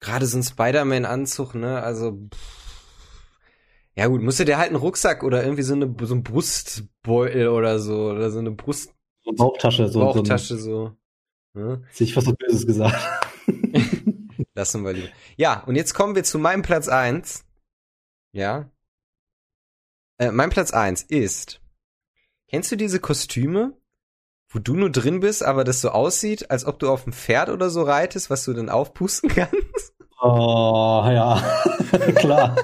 gerade so ein Spider-Man-Anzug, ne? Also, pff. ja gut, musste der halt einen Rucksack oder irgendwie so eine, so ein Brustbeutel oder so, oder so eine Brust, so Bauchtasche, so. Bauchtasche, so. Ne? Sich was so Böses gesagt. <laughs> Lassen wir lieber. Ja, und jetzt kommen wir zu meinem Platz eins. Ja. Äh, mein Platz eins ist, kennst du diese Kostüme, wo du nur drin bist, aber das so aussieht, als ob du auf dem Pferd oder so reitest, was du dann aufpusten <laughs> kannst? Oh, ja, <laughs> klar.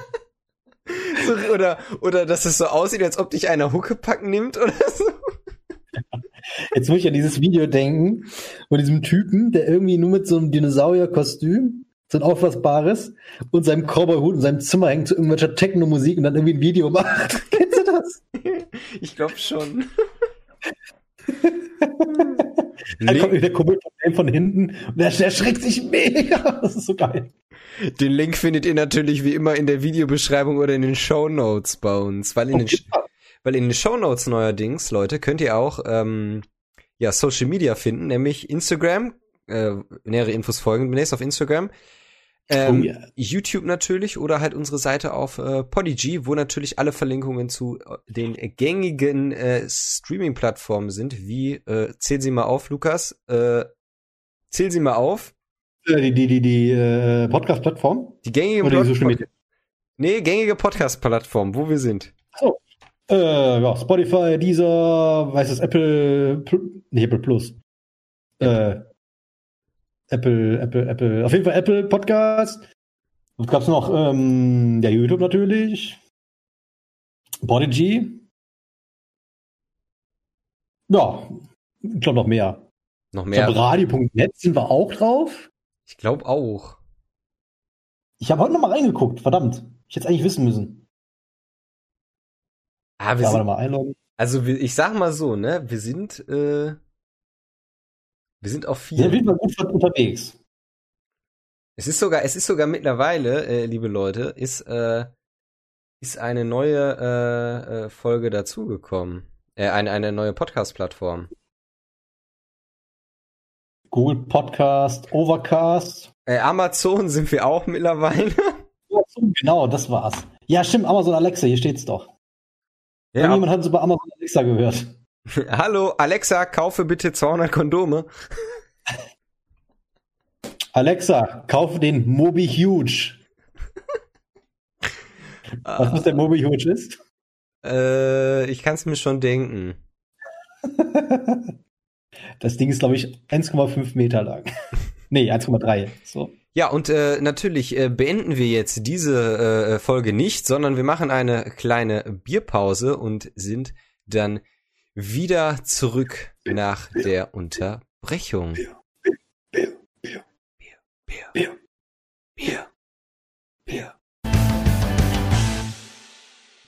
so, oder, oder dass es so aussieht, als ob dich einer Huckepack nimmt oder so. Jetzt muss ich an dieses Video denken, von diesem Typen, der irgendwie nur mit so einem Dinosaurier-Kostüm, so ein auffassbares, und seinem Cowboy-Hut in seinem Zimmer hängt zu irgendwelcher Techno-Musik und dann irgendwie ein Video macht. <laughs> Kennst du das? Ich glaube schon. da kommt der Kumpel von hinten und der, der schreckt sich mega. <laughs> Das ist so geil. Den Link findet ihr natürlich wie immer in der Videobeschreibung oder in den Show Notes bei uns, weil in den, weil in den Show Notes neuerdings, Leute, könnt ihr auch ähm, ja Social Media finden, nämlich Instagram. Äh, nähere Infos folgen demnächst auf Instagram. Ähm, oh yeah. YouTube natürlich oder halt unsere Seite auf äh, Podigy, wo natürlich alle Verlinkungen zu äh, den gängigen äh, Streaming-Plattformen sind, wie äh, zähl sie mal auf, Lukas. Äh, zähl sie mal auf. Äh, die die die die äh, Podcast-Plattform. Die gängige Social Nee, gängige Podcast-Plattform, wo wir sind. Oh. Äh, ja, Spotify, Deezer, weiß es, Apple, nicht Apple Plus. Äh, Apple, Apple, Apple, auf jeden Fall Apple Podcast. Was gab's noch? Ähm, ja, YouTube natürlich. Podigy. Ja, ich glaube noch mehr. Noch mehr. Radio.net sind wir auch drauf. Ich glaube auch. Ich habe heute noch mal reingeguckt, verdammt. Ich hätte eigentlich wissen müssen. Ah, wir sind, mal einloggen. Also ich sag mal so, ne, wir sind, äh, wir sind auf vier. Wir sind mal gut unterwegs. Es ist sogar, es ist sogar mittlerweile, äh, liebe Leute, ist, äh, ist eine neue äh, äh, Folge dazugekommen. Äh, eine, eine neue Podcast-Plattform. Google Podcast, Overcast. Äh, Amazon sind wir auch mittlerweile. Genau, das war's. Ja, stimmt, Amazon Alexa, hier steht's doch. Ja. Irgendjemand hat es bei Amazon Alexa gehört. <laughs> Hallo, Alexa, kaufe bitte 200 Kondome. <laughs> Alexa, kaufe den Mobi Huge. Was was der Mobi Huge ist? Äh, ich kann es mir schon denken. <laughs> das Ding ist, glaube ich, 1,5 Meter lang. nee, 1,3. So. Ja, und äh, natürlich äh, beenden wir jetzt diese äh, Folge nicht, sondern wir machen eine kleine Bierpause und sind dann wieder zurück nach der Unterbrechung. Bier, Bier, Bier, Bier, Bier, Bier, Bier, Bier.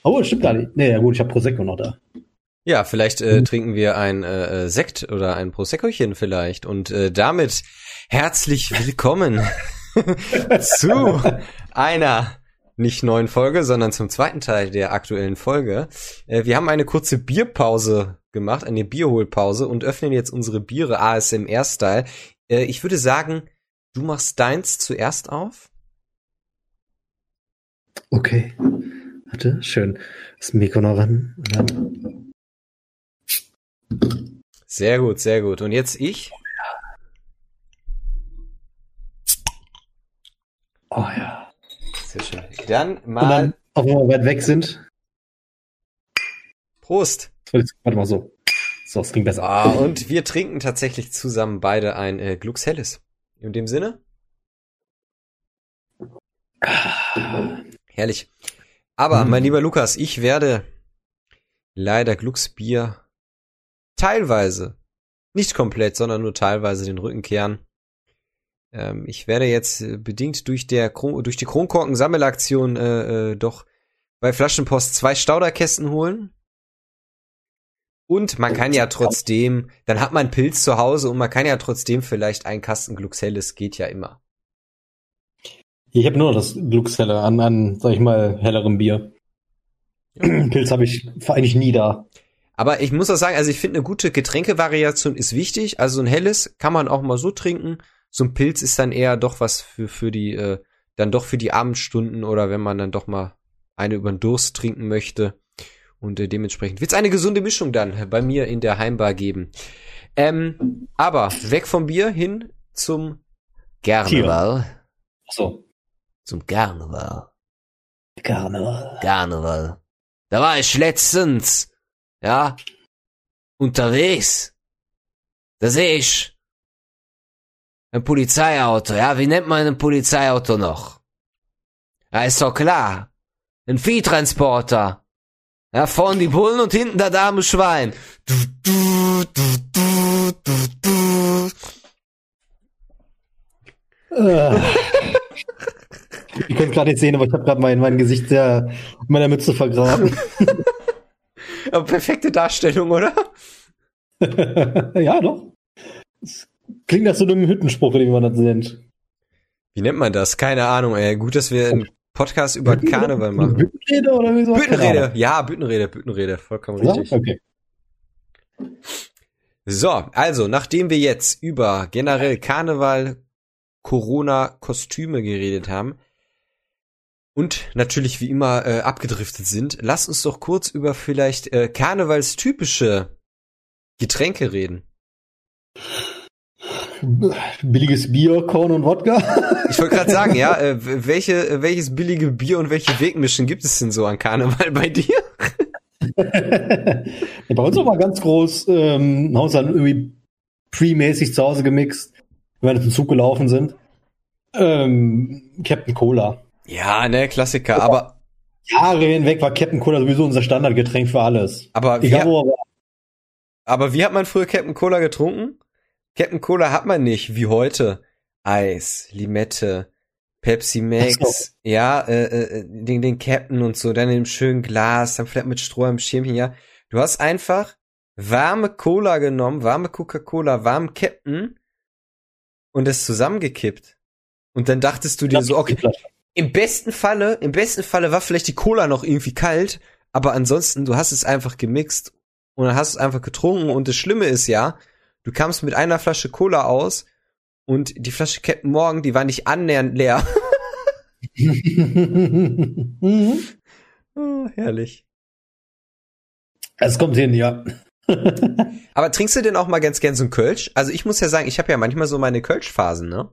Oh, stimmt gar nicht. Nee, ja gut, ich habe Prosecco noch da. Ja, vielleicht äh, mhm. trinken wir ein äh, äh Sekt oder ein Proseccochen vielleicht. Und äh, damit herzlich willkommen <laughs> <laughs> zu einer nicht neuen Folge, sondern zum zweiten Teil der aktuellen Folge. Äh, wir haben eine kurze Bierpause gemacht, eine Bierholpause und öffnen jetzt unsere Biere ASMR-Style. Äh, ich würde sagen, du machst deins zuerst auf. Okay. Warte, schön. Das Mikro noch ran. Sehr gut, sehr gut. Und jetzt ich. Oh ja. Sehr schön. Dann mal. Und dann, auch wenn wir weit weg sind. Prost. Warte mal so. So, es klingt besser. Ah, und wir trinken tatsächlich zusammen beide ein äh, Glux Helles. In dem Sinne? Herrlich. Aber, mein lieber Lukas, ich werde leider Glücksbier teilweise, nicht komplett, sondern nur teilweise den Rücken kehren. Ähm, ich werde jetzt äh, bedingt durch, der, durch die Kronkorken-Sammelaktion äh, äh, doch bei Flaschenpost zwei Stauderkästen holen. Und man kann ja trotzdem, dann hat man Pilz zu Hause und man kann ja trotzdem vielleicht einen Kasten Gluxelles, geht ja immer. Ich habe nur das Gluxhelle an, an, sag ich mal, hellerem Bier. Pilz habe ich eigentlich nie da. Aber ich muss auch sagen, also ich finde, eine gute Getränkevariation ist wichtig. Also ein helles kann man auch mal so trinken. So ein Pilz ist dann eher doch was für, für die, äh, dann doch für die Abendstunden oder wenn man dann doch mal eine über den Durst trinken möchte. Und äh, dementsprechend wird es eine gesunde Mischung dann bei mir in der Heimbar geben. Ähm, aber weg vom Bier hin zum Karneval. Ach so. Zum Karneval. Karneval. Karneval. Da war ich letztens, ja, unterwegs. Da sehe ich ein Polizeiauto, ja, wie nennt man ein Polizeiauto noch? Ja, ist doch klar. Ein Viehtransporter. Ja, vorn die Bullen und hinten der Dame Schwein. Du, du, du, du, du, du. Ich könnte gerade nicht sehen, aber ich habe gerade mein, mein Gesicht sehr in meiner Mütze vergraben. <laughs> aber perfekte Darstellung, oder? <laughs> ja, doch. Klingt nach so einem Hüttenspruch, wie man das nennt. Wie nennt man das? Keine Ahnung, ey. Gut, dass wir einen Podcast über Büttenrede? Karneval machen. Büttenrede oder wie so? Büttenrede, ja, Büttenrede, Büttenrede, vollkommen ja? richtig. Okay. So, also, nachdem wir jetzt über generell Karneval, Corona-Kostüme geredet haben, und natürlich wie immer äh, abgedriftet sind, lass uns doch kurz über vielleicht äh, karnevalstypische Getränke reden. Billiges Bier, Korn und Wodka. Ich wollte gerade sagen, ja, <laughs> äh, welche, äh, welches billige Bier und welche Wegmischen gibt es denn so an Karneval bei dir? <laughs> bei uns auch mal ganz groß, ähm, haben dann irgendwie pre-mäßig zu Hause gemixt, wenn wir zum Zug gelaufen sind. Ähm, Captain Cola. Ja, ne, Klassiker, aber. Jahre hinweg war Captain Cola sowieso unser Standardgetränk für alles. Aber wie, Egal, aber, aber wie hat man früher Captain Cola getrunken? Captain Cola hat man nicht, wie heute. Eis, Limette, Pepsi Max, so. ja, äh, äh, den, den Captain und so, dann in einem schönen Glas, dann vielleicht mit Stroh am Schirmchen, ja. Du hast einfach warme Cola genommen, warme Coca-Cola, warmen Captain und es zusammengekippt. Und dann dachtest du dir so, okay, im besten Falle, im besten Falle war vielleicht die Cola noch irgendwie kalt, aber ansonsten, du hast es einfach gemixt und dann hast es einfach getrunken und das Schlimme ist ja, du kamst mit einer Flasche Cola aus und die Flasche Captain Morgan, die war nicht annähernd leer. <laughs> oh, herrlich. Es kommt hin, ja. aber trinkst du denn auch mal ganz gern so ein Kölsch? Also ich muss ja sagen, ich habe ja manchmal so meine Kölsch-Phasen, ne?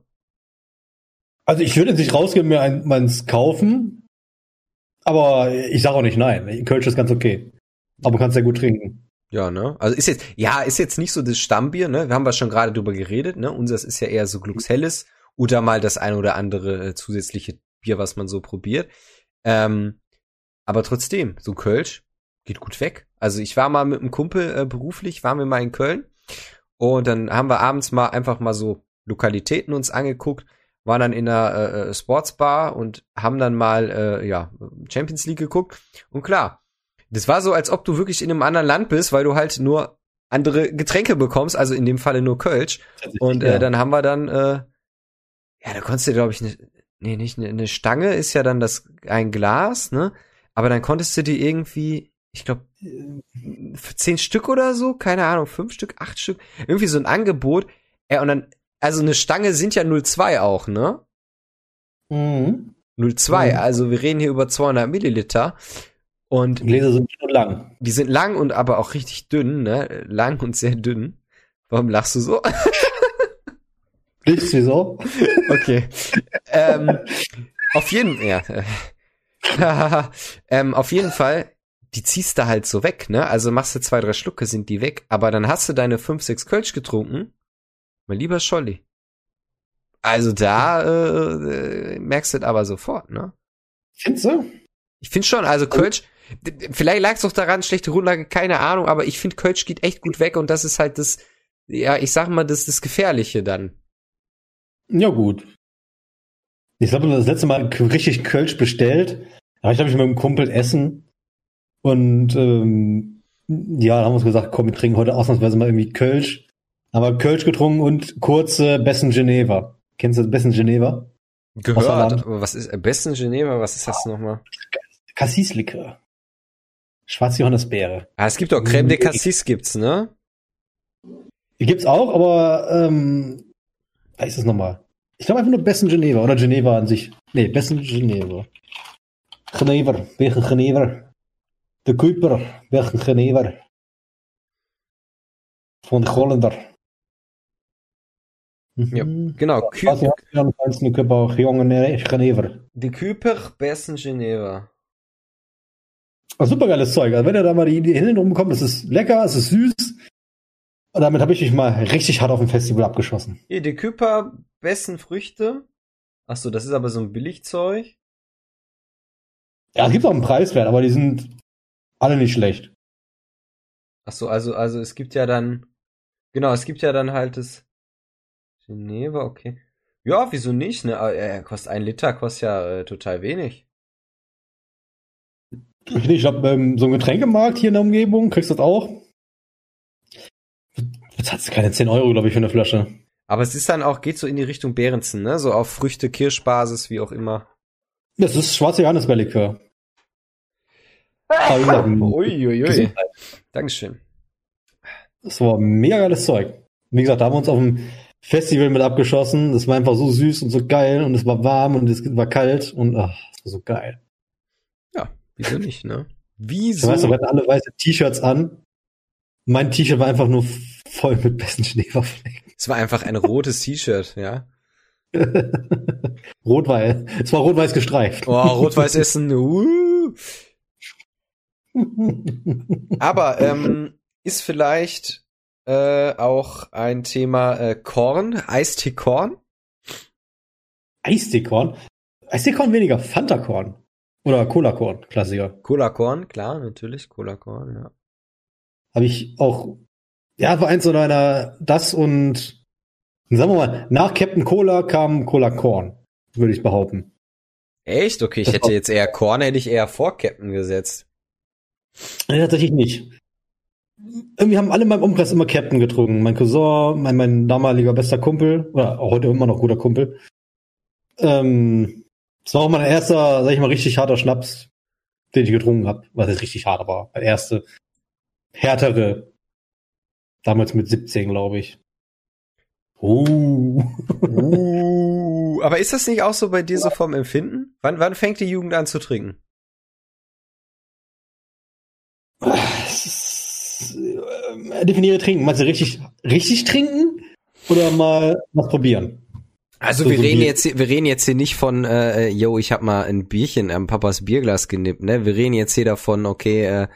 Also ich würde nicht rausgehen, mir ein, meins kaufen, aber ich sage auch nicht nein. Kölsch ist ganz okay. Aber du kannst ja gut trinken. Ja, ne? Also ist jetzt, ja, ist jetzt nicht so das Stammbier, ne? Wir haben ja schon gerade drüber geredet, ne? Unseres ist ja eher so Glux Helles oder mal das eine oder andere äh, zusätzliche Bier, was man so probiert. Ähm, aber trotzdem, so Kölsch geht gut weg. Also ich war mal mit einem Kumpel äh, beruflich, waren wir mal in Köln und dann haben wir abends mal einfach mal so Lokalitäten uns angeguckt waren dann in einer äh, äh, Sportsbar und haben dann mal äh, ja Champions League geguckt und klar, das war so, als ob du wirklich in einem anderen Land bist, weil du halt nur andere Getränke bekommst, also in dem Falle nur Kölsch. Und äh, ja. dann haben wir dann, äh, ja, da konntest du, glaube ich, ne, nee, nicht eine ne Stange ist ja dann das ein Glas, ne? Aber dann konntest du dir irgendwie, ich glaube, zehn Stück oder so, keine Ahnung, fünf Stück, acht Stück, irgendwie so ein Angebot. Ja, und dann also eine Stange sind ja 0,2 auch, ne? Mhm. 0,2, mhm. also wir reden hier über 200 Milliliter. Und die Gläser sind schon lang. Die sind lang und aber auch richtig dünn, ne? Lang und sehr dünn. Warum lachst du so? Nicht so? <laughs> Okay. ähm, auf jeden ja. <laughs> ähm, auf jeden Fall, die ziehst du halt so weg, ne? Also machst du zwei, drei Schlucke, sind die weg, aber dann hast du deine fünf, sechs Kölsch getrunken. Mein lieber Scholli. Also da äh, merkst du es aber sofort, ne? Findest du? Ich finde schon, also Kölsch, vielleicht lag es doch daran, schlechte Grundlage, keine Ahnung, aber ich finde Kölsch geht echt gut weg und das ist halt das, ja, ich sag mal, das das Gefährliche dann. Ja, gut. Ich glaube, das letzte Mal richtig Kölsch bestellt. Da ich, glaube ich, mit einem Kumpel essen. Und ähm, ja, da haben wir uns gesagt, komm, wir trinken heute ausnahmsweise mal irgendwie Kölsch. Aber Kölsch getrunken und kurze Bessen Geneva. Kennst du Bessen Geneva? Gehört. Was ist Bessen Geneva? Was ist das nochmal? Cassis-Likör. Schwarze Johannisbeere. Ah, es gibt auch Creme de Cassis gibt's, ne? Gibt's auch, aber ähm, ist das nochmal? Ich glaube einfach nur Bessen Geneva oder Geneva an sich. Nee, Bessen Geneva. Genever, welchen Genever? De Kuiper, welchen Genever? Von de Holländer. Ja, mhm. genau. Küper. Die Küper, Bessen Geneva. Oh, super geiles Zeug. Also wenn ihr da mal die Idee rumkommt, es ist lecker, es ist süß. Und damit habe ich mich mal richtig hart auf dem Festival abgeschossen. Hier, die Küper, besten Früchte. Achso, das ist aber so ein Billigzeug. Ja, es gibt auch einen Preiswert, aber die sind alle nicht schlecht. Achso, also, also es gibt ja dann, genau, es gibt ja dann halt das Geneva, okay. Ja, wieso nicht, ne? Er kostet ein Liter, kostet ja äh, total wenig. Ich glaube, ähm, so ein Getränkemarkt hier in der Umgebung kriegst du das auch. Jetzt hat keine 10 Euro, glaube ich, für eine Flasche. Aber es ist dann auch, geht so in die Richtung Behrensen, ne? So auf Früchte, Kirschbasis, wie auch immer. Das ist schwarze Johannisbeerlikör. Uiuiui. Dankeschön. Das war mega geiles Zeug. Wie gesagt, da haben wir uns auf dem Festival mit abgeschossen. Das war einfach so süß und so geil und es war warm und es war kalt und ach, das war so geil. Wieso nicht, ne? Wieso? Weißt du, wir hatten alle weiße T-Shirts an. Mein T-Shirt war einfach nur voll mit besten Schneeflocken. Es war einfach ein rotes T-Shirt, ja. <laughs> Rot-Weiß. Es war rot-weiß gestreift. Oh, rot-weiß essen. Uh. Aber ähm, ist vielleicht äh, auch ein Thema äh, Korn, Eistee-Korn? Eistee-Korn? Eistee-Korn weniger, Fanta-Korn. Oder Cola-Korn, Klassiker. Cola-Korn, klar, natürlich, Cola-Korn, ja. Habe ich auch, ja, war eins oder einer, das und, sagen wir mal, nach Captain Cola kam Cola-Korn, würde ich behaupten. Echt? Okay, ich das hätte jetzt eher Korn, hätte ich eher vor Captain gesetzt. Nee, tatsächlich nicht. Irgendwie haben alle in meinem Umkreis immer Captain getrunken. Mein Cousin, mein, mein damaliger bester Kumpel, oder auch heute immer noch guter Kumpel. Ähm, das war auch mein erster, sag ich mal, richtig harter Schnaps, den ich getrunken habe. Was jetzt richtig hart war. Mein erste härtere. Damals mit 17, glaube ich. Uh. uh. Aber ist das nicht auch so bei dir so vom Empfinden? Wann, wann fängt die Jugend an zu trinken? Äh, definiere trinken. Meinst du richtig, richtig trinken? Oder mal was probieren? Also so, wir so reden jetzt, hier, wir reden jetzt hier nicht von, äh, yo, ich hab mal ein Bierchen am Papas Bierglas genippt, ne? Wir reden jetzt hier davon, okay, äh,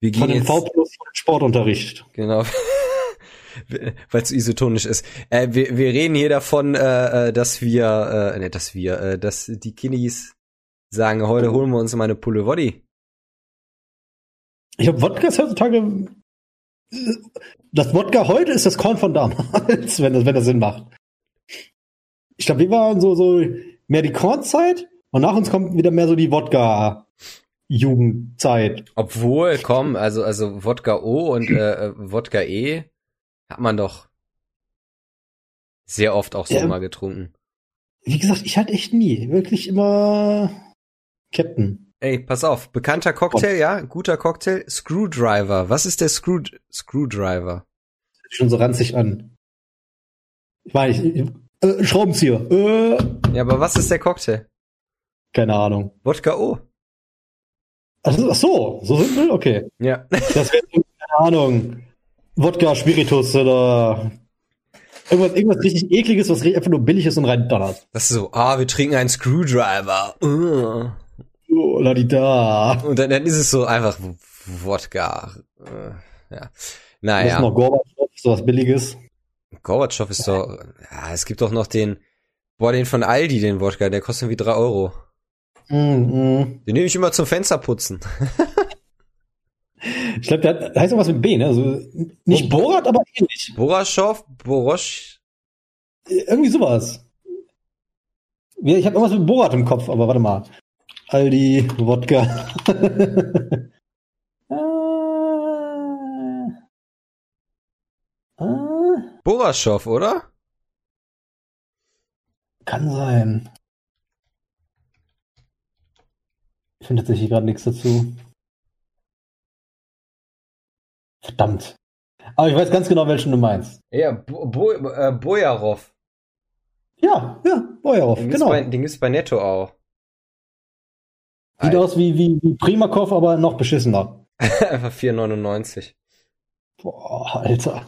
wir gehen von jetzt. Von V plus Sportunterricht. Genau. <laughs> Weil es isotonisch ist. Äh, wir, wir reden hier davon, äh, äh, dass wir, äh, ne, dass wir, äh, dass die Kinnis sagen, heute holen wir uns mal eine Pulle Woddy. Ich habe Wodka heutzutage. Das Wodka heute ist das Korn von damals, <laughs> wenn das, wenn das Sinn macht. Ich glaube, wir waren so, so mehr die Kornzeit und nach uns kommt wieder mehr so die Wodka. Jugendzeit. Obwohl, komm, also, also Wodka O und äh, äh, Wodka E hat man doch sehr oft auch so ja, mal getrunken. Wie gesagt, ich hatte echt nie. Wirklich immer Captain. Ey, pass auf, bekannter Cocktail, ja, guter Cocktail, Screwdriver. Was ist der Screw Screwdriver? Schon so ranzig an. Ich meine, ich, äh, Schraubenzieher. Äh. Ja, aber was ist der Cocktail? Keine Ahnung. Wodka O. Ach, ach so, so simpel? Okay. Ja. Das wäre, keine Ahnung, Wodka, Spiritus oder irgendwas, irgendwas richtig ekliges, was einfach nur billig ist und rein donnert. Das ist so, ah, wir trinken einen Screwdriver. Uh. Oh, la di da. Und dann, dann ist es so einfach, Wodka. Äh, ja. Naja. Das ist noch Gorbatschow, sowas Billiges. Gorbatschow ist doch, ja, es gibt doch noch den, boah, den von Aldi, den Wodka, der kostet wie drei Euro. Mm, mm. Den nehme ich immer zum Fensterputzen. <laughs> ich glaube, der heißt was mit B, ne? Also nicht Borat, aber ähnlich. Boraschow, Borosch. Irgendwie sowas. Ich habe irgendwas mit Borat im Kopf, aber warte mal. Aldi, Wodka. <laughs> Boraschow, oder? Kann sein. Ich finde tatsächlich gerade nichts dazu. Verdammt. Aber ich weiß ganz genau, welchen du meinst. Ja, Bo Bo äh, Bojarov. Ja, ja, Bojarov, den genau. Bei, den gibt's bei Netto auch. Sieht Alter. aus wie, wie, wie Primakov, aber noch beschissener. <laughs> Einfach 4,99. Boah, Alter.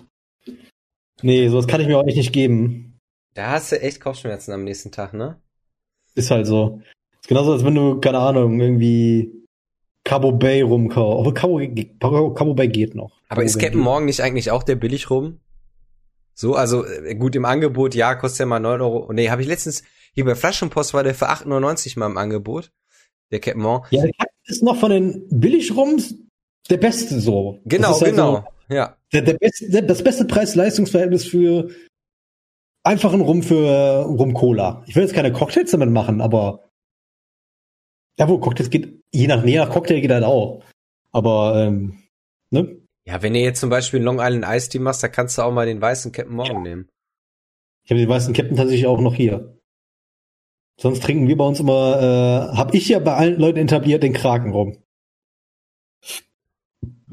Nee, sowas kann ich mir auch echt nicht geben. Da hast du echt Kopfschmerzen am nächsten Tag, ne? Ist halt so. Ist genauso, als wenn du, keine Ahnung, irgendwie Cabo Bay rumkaufst. Aber Cabo, Cabo Bay geht noch. Aber Cabo ist Captain Morgan nicht eigentlich auch der billig rum? So, also äh, gut im Angebot, ja, kostet ja mal 9 Euro. Nee, habe ich letztens, hier bei Flaschenpost war der für 8,99 mal im Angebot. Der Captain Morgan. Ja, der ist noch von den Billigrums der beste so. Genau, halt genau. So, ja. Der, der beste, das beste Preis-Leistungsverhältnis für einfachen Rum für Rum Cola. Ich will jetzt keine Cocktails damit machen, aber ja, wo Cocktails geht, je nach, je nach Cocktail geht halt auch. Aber, ähm, ne? Ja, wenn ihr jetzt zum Beispiel Long Island Ice Tea machst, da kannst du auch mal den weißen Captain Morgan ja. nehmen. Ich habe den weißen Captain tatsächlich auch noch hier. Sonst trinken wir bei uns immer, äh, habe ich ja bei allen Leuten etabliert, den Kraken rum.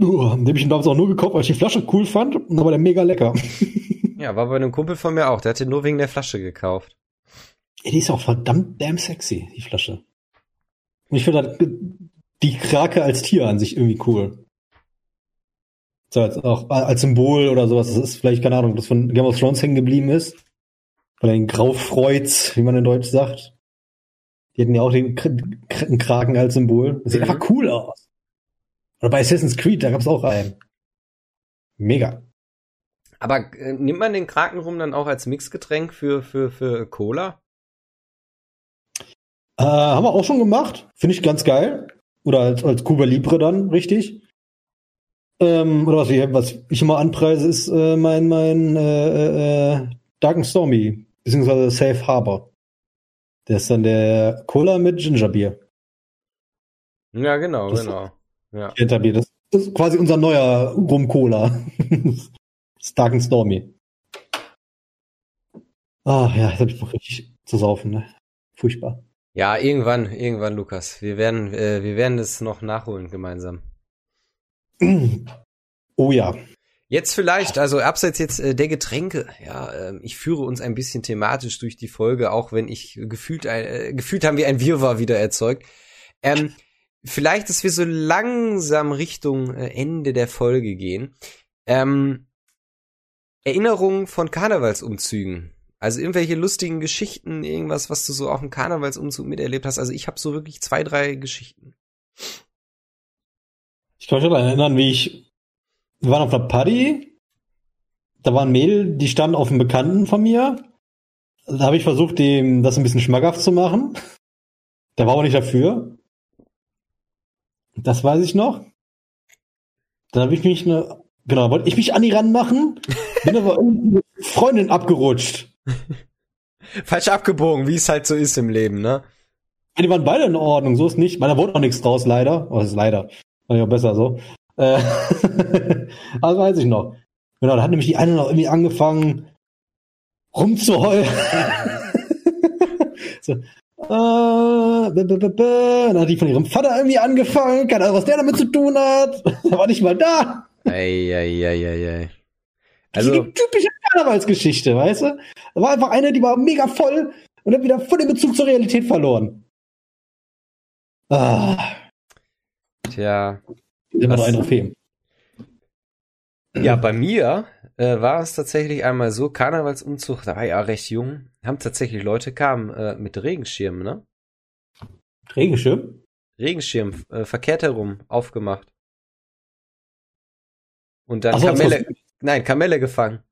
Uh, den habe ich damals auch nur gekauft, weil ich die Flasche cool fand, aber der mega lecker. <laughs> Ja, war bei einem Kumpel von mir auch. Der hat den nur wegen der Flasche gekauft. Die ist auch verdammt damn sexy, die Flasche. Und ich finde die Krake als Tier an sich irgendwie cool. So als, auch als Symbol oder sowas. Das ist vielleicht, keine Ahnung, das von Game of Thrones hängen geblieben ist. Oder den Graufreuz, wie man in Deutsch sagt. Die hatten ja auch den Kraken als Symbol. Das sieht mhm. einfach cool aus. Oder bei Assassin's Creed, da gab es auch einen. Mega. Aber äh, nimmt man den Kraken rum dann auch als Mixgetränk für, für, für Cola? Äh, haben wir auch schon gemacht. Finde ich ganz geil. Oder als, als Cuba Libre dann, richtig. Ähm, oder was ich, was ich immer anpreise, ist äh, mein, mein äh, äh, Dark and Stormy, beziehungsweise Safe Harbor. Der ist dann der Cola mit Gingerbier. Ja, genau, das genau. Ja. Etabliert. Das ist quasi unser neuer Rum-Cola. <laughs> Stark and Stormy. Ah, ja, jetzt hab ich noch richtig zu saufen, ne? Furchtbar. Ja, irgendwann, irgendwann, Lukas. Wir werden, äh, wir werden es noch nachholen gemeinsam. <clears throat> Oh ja. Jetzt vielleicht, also abseits jetzt äh, der Getränke, ja, äh, ich führe uns ein bisschen thematisch durch die Folge, auch wenn ich gefühlt, äh, gefühlt haben wir ein Wirrwarr wieder erzeugt. Ähm, vielleicht, dass wir so langsam Richtung äh, Ende der Folge gehen. Ähm, Erinnerungen von Karnevalsumzügen. Also irgendwelche lustigen Geschichten, irgendwas, was du so auf dem Karnevalsumzug miterlebt hast. Also ich habe so wirklich zwei, drei Geschichten. Ich kann mich daran erinnern, wie ich, wir waren auf einer Party, da war ein Mädel, die stand auf einem Bekannten von mir. Da habe ich versucht, dem das ein bisschen schmackhaft zu machen. Der war auch nicht dafür. Das weiß ich noch. Dann habe ich mich eine, genau, wollte ich mich an die ranmachen, bin aber <laughs> irgendwie Freundin abgerutscht. Falsch abgebogen, wie es halt so ist im Leben, ne? Die waren beide in Ordnung, so ist nicht. Da wurde auch nichts draus, leider. Oh, das ist leider. War ja besser so. Äh, <laughs> das weiß ich noch. Genau, da hat nämlich die eine noch irgendwie angefangen rumzuheulen. <laughs> so, äh, b -b -b dann hat die von ihrem Vater irgendwie angefangen, keine Ahnung, was der damit zu tun hat. <laughs> Er war nicht mal da. Ei, ei, ei, ei, ei. Also, die typische Karnevalsgeschichte, weißt du? Da war einfach eine, die war mega voll und hat wieder voll den Bezug zur Realität verloren. Ah. Tja. Immer noch ein Trophäe. Ja, bei mir äh, war es tatsächlich einmal so, Karnevalsumzug, da war ja recht jung, haben tatsächlich Leute kamen äh, mit Regenschirmen, ne? Regenschirm? Regenschirm, äh, verkehrt herum, aufgemacht. und dann so, Kamelle, nein, Kamelle gefangen.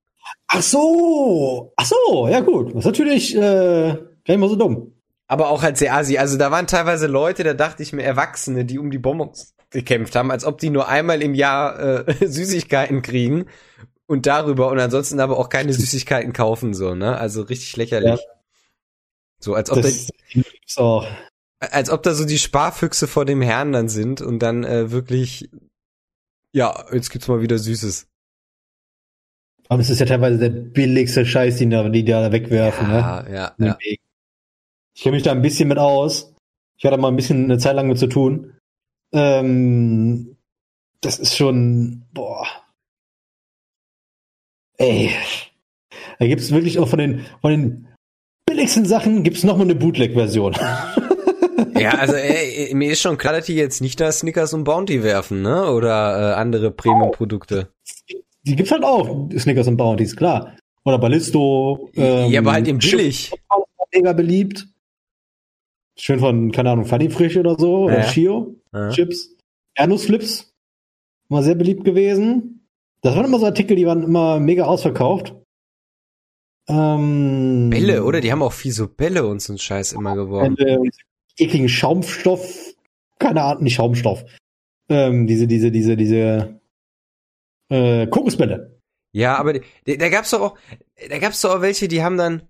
Ach so, ach so, ja gut. Das ist natürlich äh, gar nicht mal so dumm. Aber auch halt sehr asi. Also da waren teilweise Leute, da dachte ich mir Erwachsene, die um die Bonbons gekämpft haben, als ob die nur einmal im Jahr äh, <laughs> Süßigkeiten kriegen und darüber und ansonsten aber auch keine Süßigkeiten kaufen so, ne? Also richtig lächerlich. Ja. So als ob das da, auch. als ob da so die Sparfüchse vor dem Herrn dann sind und dann äh, wirklich ja, jetzt gibt's mal wieder Süßes. Aber es ist ja teilweise der billigste Scheiß, den da, die da wegwerfen, ja, ne? Ja, ja. Ich kenne mich da ein bisschen mit aus. Ich hatte mal ein bisschen eine Zeit lang mit zu tun. Ähm, das ist schon, boah. Ey. Da gibt's wirklich auch von den, von den billigsten Sachen gibt's noch mal eine Bootleg-Version. Ja, <laughs> also ey, mir ist schon klar, dass die jetzt nicht da Snickers und Bounty werfen, ne? Oder äh, andere Premium-Produkte. Die gibt's halt auch, Snickers und Bounties, klar. Oder Ballisto. Ähm, ja, aber halt eben billig. Mega beliebt. Schön von, keine Ahnung, Funny Frisch oder so. Oder ja. Chio. Ja. Chips. Erdnussflips. Immer sehr beliebt gewesen. Das waren immer so Artikel, die waren immer mega ausverkauft. Ähm, Bälle, oder? Die haben auch viel so Bälle und so einen Scheiß immer geworfen. Bälle, ekligen Schaumstoff, keine Ahnung, nicht Schaumstoff. Ähm, diese, diese, diese, diese äh, Kokosbälle. Ja, aber da, da gab's doch auch, da gab's doch auch welche, die haben dann,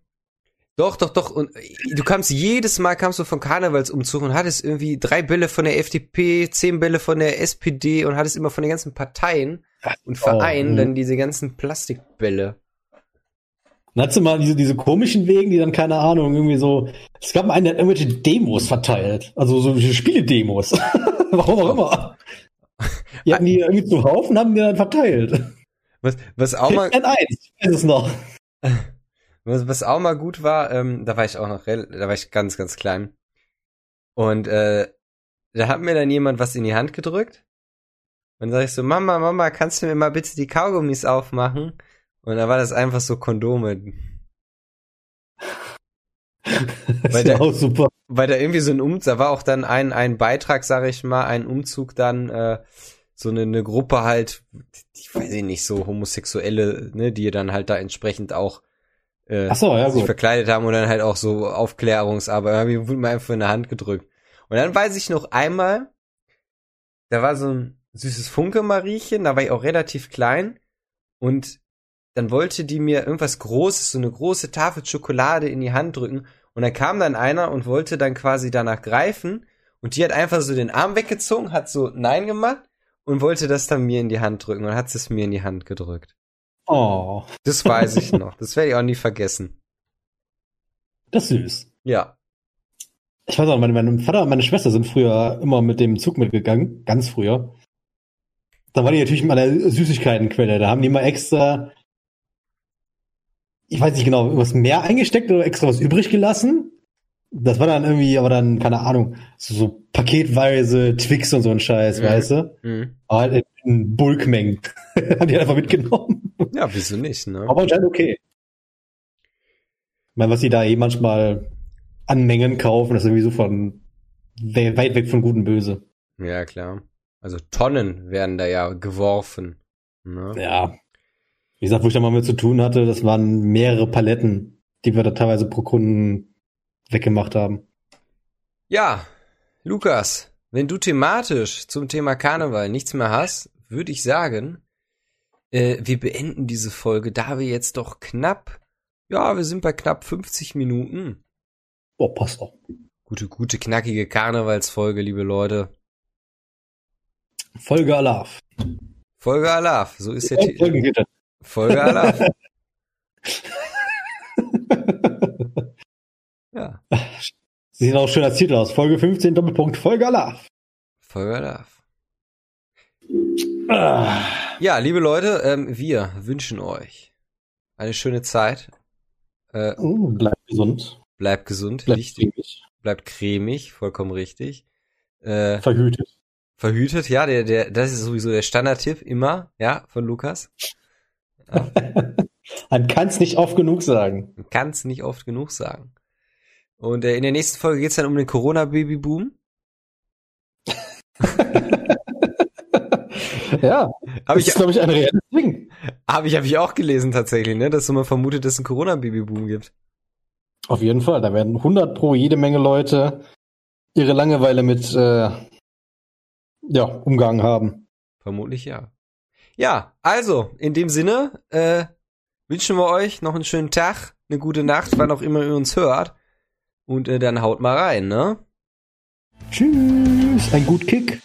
doch, doch, doch, und du kamst jedes Mal, kamst du vom Karnevalsumzug und hattest irgendwie drei Bälle von der FDP, zehn Bälle von der SPD und hattest immer von den ganzen Parteien und Vereinen oh, dann diese ganzen Plastikbälle. Dann hast du mal diese, diese komischen Wegen, die dann, keine Ahnung, irgendwie so. Es gab einen, der hat irgendwelche Demos verteilt. Also so Spiele-Demos. <laughs> Warum auch immer. <laughs> Die hatten die irgendwie zu Haufen, haben die dann verteilt. Was, was auch mal. N1, ich weiß es noch. <laughs> Was, was auch mal gut war, ähm, da war ich auch noch, da war ich ganz, ganz klein. Und äh, da hat mir dann jemand was in die Hand gedrückt. Und dann sag ich so, Mama, Mama, kannst du mir mal bitte die Kaugummis aufmachen? Und da war das einfach so Kondome. <laughs> weil ja auch super. Weil da irgendwie so ein Umzug, da war auch dann ein, ein Beitrag, sag ich mal, ein Umzug dann, äh, so eine, eine Gruppe halt, ich weiß nicht, so Homosexuelle, ne, die dann halt da entsprechend auch äh, so, ja, sich gut. verkleidet haben und dann halt auch so Aufklärungsarbeit, haben mir einfach in der Hand gedrückt. Und dann weiß ich noch einmal, da war so ein süßes Funke-Mariechen, da war ich auch relativ klein und dann wollte die mir irgendwas Großes, so eine große Tafel Schokolade in die Hand drücken. Und dann kam dann einer und wollte dann quasi danach greifen. Und die hat einfach so den Arm weggezogen, hat so Nein gemacht und wollte das dann mir in die Hand drücken und hat es mir in die Hand gedrückt. Oh. Das weiß ich <laughs> noch. Das werde ich auch nie vergessen. Das ist süß. Ja. Ich weiß auch, meine, mein Vater und meine Schwester sind früher immer mit dem Zug mitgegangen, ganz früher. Da war die natürlich immer eine Süßigkeitenquelle. Da haben die immer extra ich weiß nicht genau, was mehr eingesteckt oder extra was übrig gelassen. Das war dann irgendwie, aber dann, keine Ahnung, so, so paketweise Twix und so ein Scheiß, mhm. weißt du? Mhm. Aber halt in Bulkmengen. <laughs> Haben die einfach mitgenommen. Ja, wieso nicht, ne? Aber anscheinend okay. Ich meine, was die da eh manchmal an Mengen kaufen, das ist irgendwie so von weit weg von Gut und Böse. Ja, klar. Also Tonnen werden da ja geworfen. Ne? Ja, wie gesagt, wo ich da mal mit zu tun hatte, das waren mehrere Paletten, die wir da teilweise pro Kunden weggemacht haben. Ja, Lukas, wenn du thematisch zum Thema Karneval nichts mehr hast, würde ich sagen, äh, wir beenden diese Folge, da wir jetzt doch knapp, ja, wir sind bei knapp 50 Minuten. Oh, passt doch. Gute, gute, knackige Karnevalsfolge, liebe Leute. Folge Alaf. Folge Alaf, so ist der Titel. Folge Alaf. <laughs> ja. Sieht auch schön als Titel aus. Folge 15, Doppelpunkt, Folge Alaf. Folge Alaf. Ah. Ja, liebe Leute, ähm, wir wünschen euch eine schöne Zeit. Äh, oh, bleibt gesund. Bleibt gesund, bleibt wichtig. Cremig. Bleibt cremig, vollkommen richtig. Äh, verhütet. Verhütet, ja, der, der, das ist sowieso der Standardtipp immer, ja, von Lukas. <laughs> Man kann es nicht oft genug sagen. Man kann es nicht oft genug sagen. Und äh, in der nächsten Folge geht es dann um den Corona-Baby-Boom. <laughs> ja, das ich, ist, glaube ich, ein reelles Ding. Habe ich, hab ich auch gelesen tatsächlich, ne? dass man vermutet, dass es einen Corona-Babyboom gibt. Auf jeden Fall, da werden 100 pro jede Menge Leute ihre Langeweile mit äh, ja, umgangen haben. Vermutlich ja. Ja, also, in dem Sinne, äh, wünschen wir euch noch einen schönen Tag, eine gute Nacht, wann auch immer ihr uns hört. Und äh, dann haut mal rein, ne? Tschüss, ein gut Kick.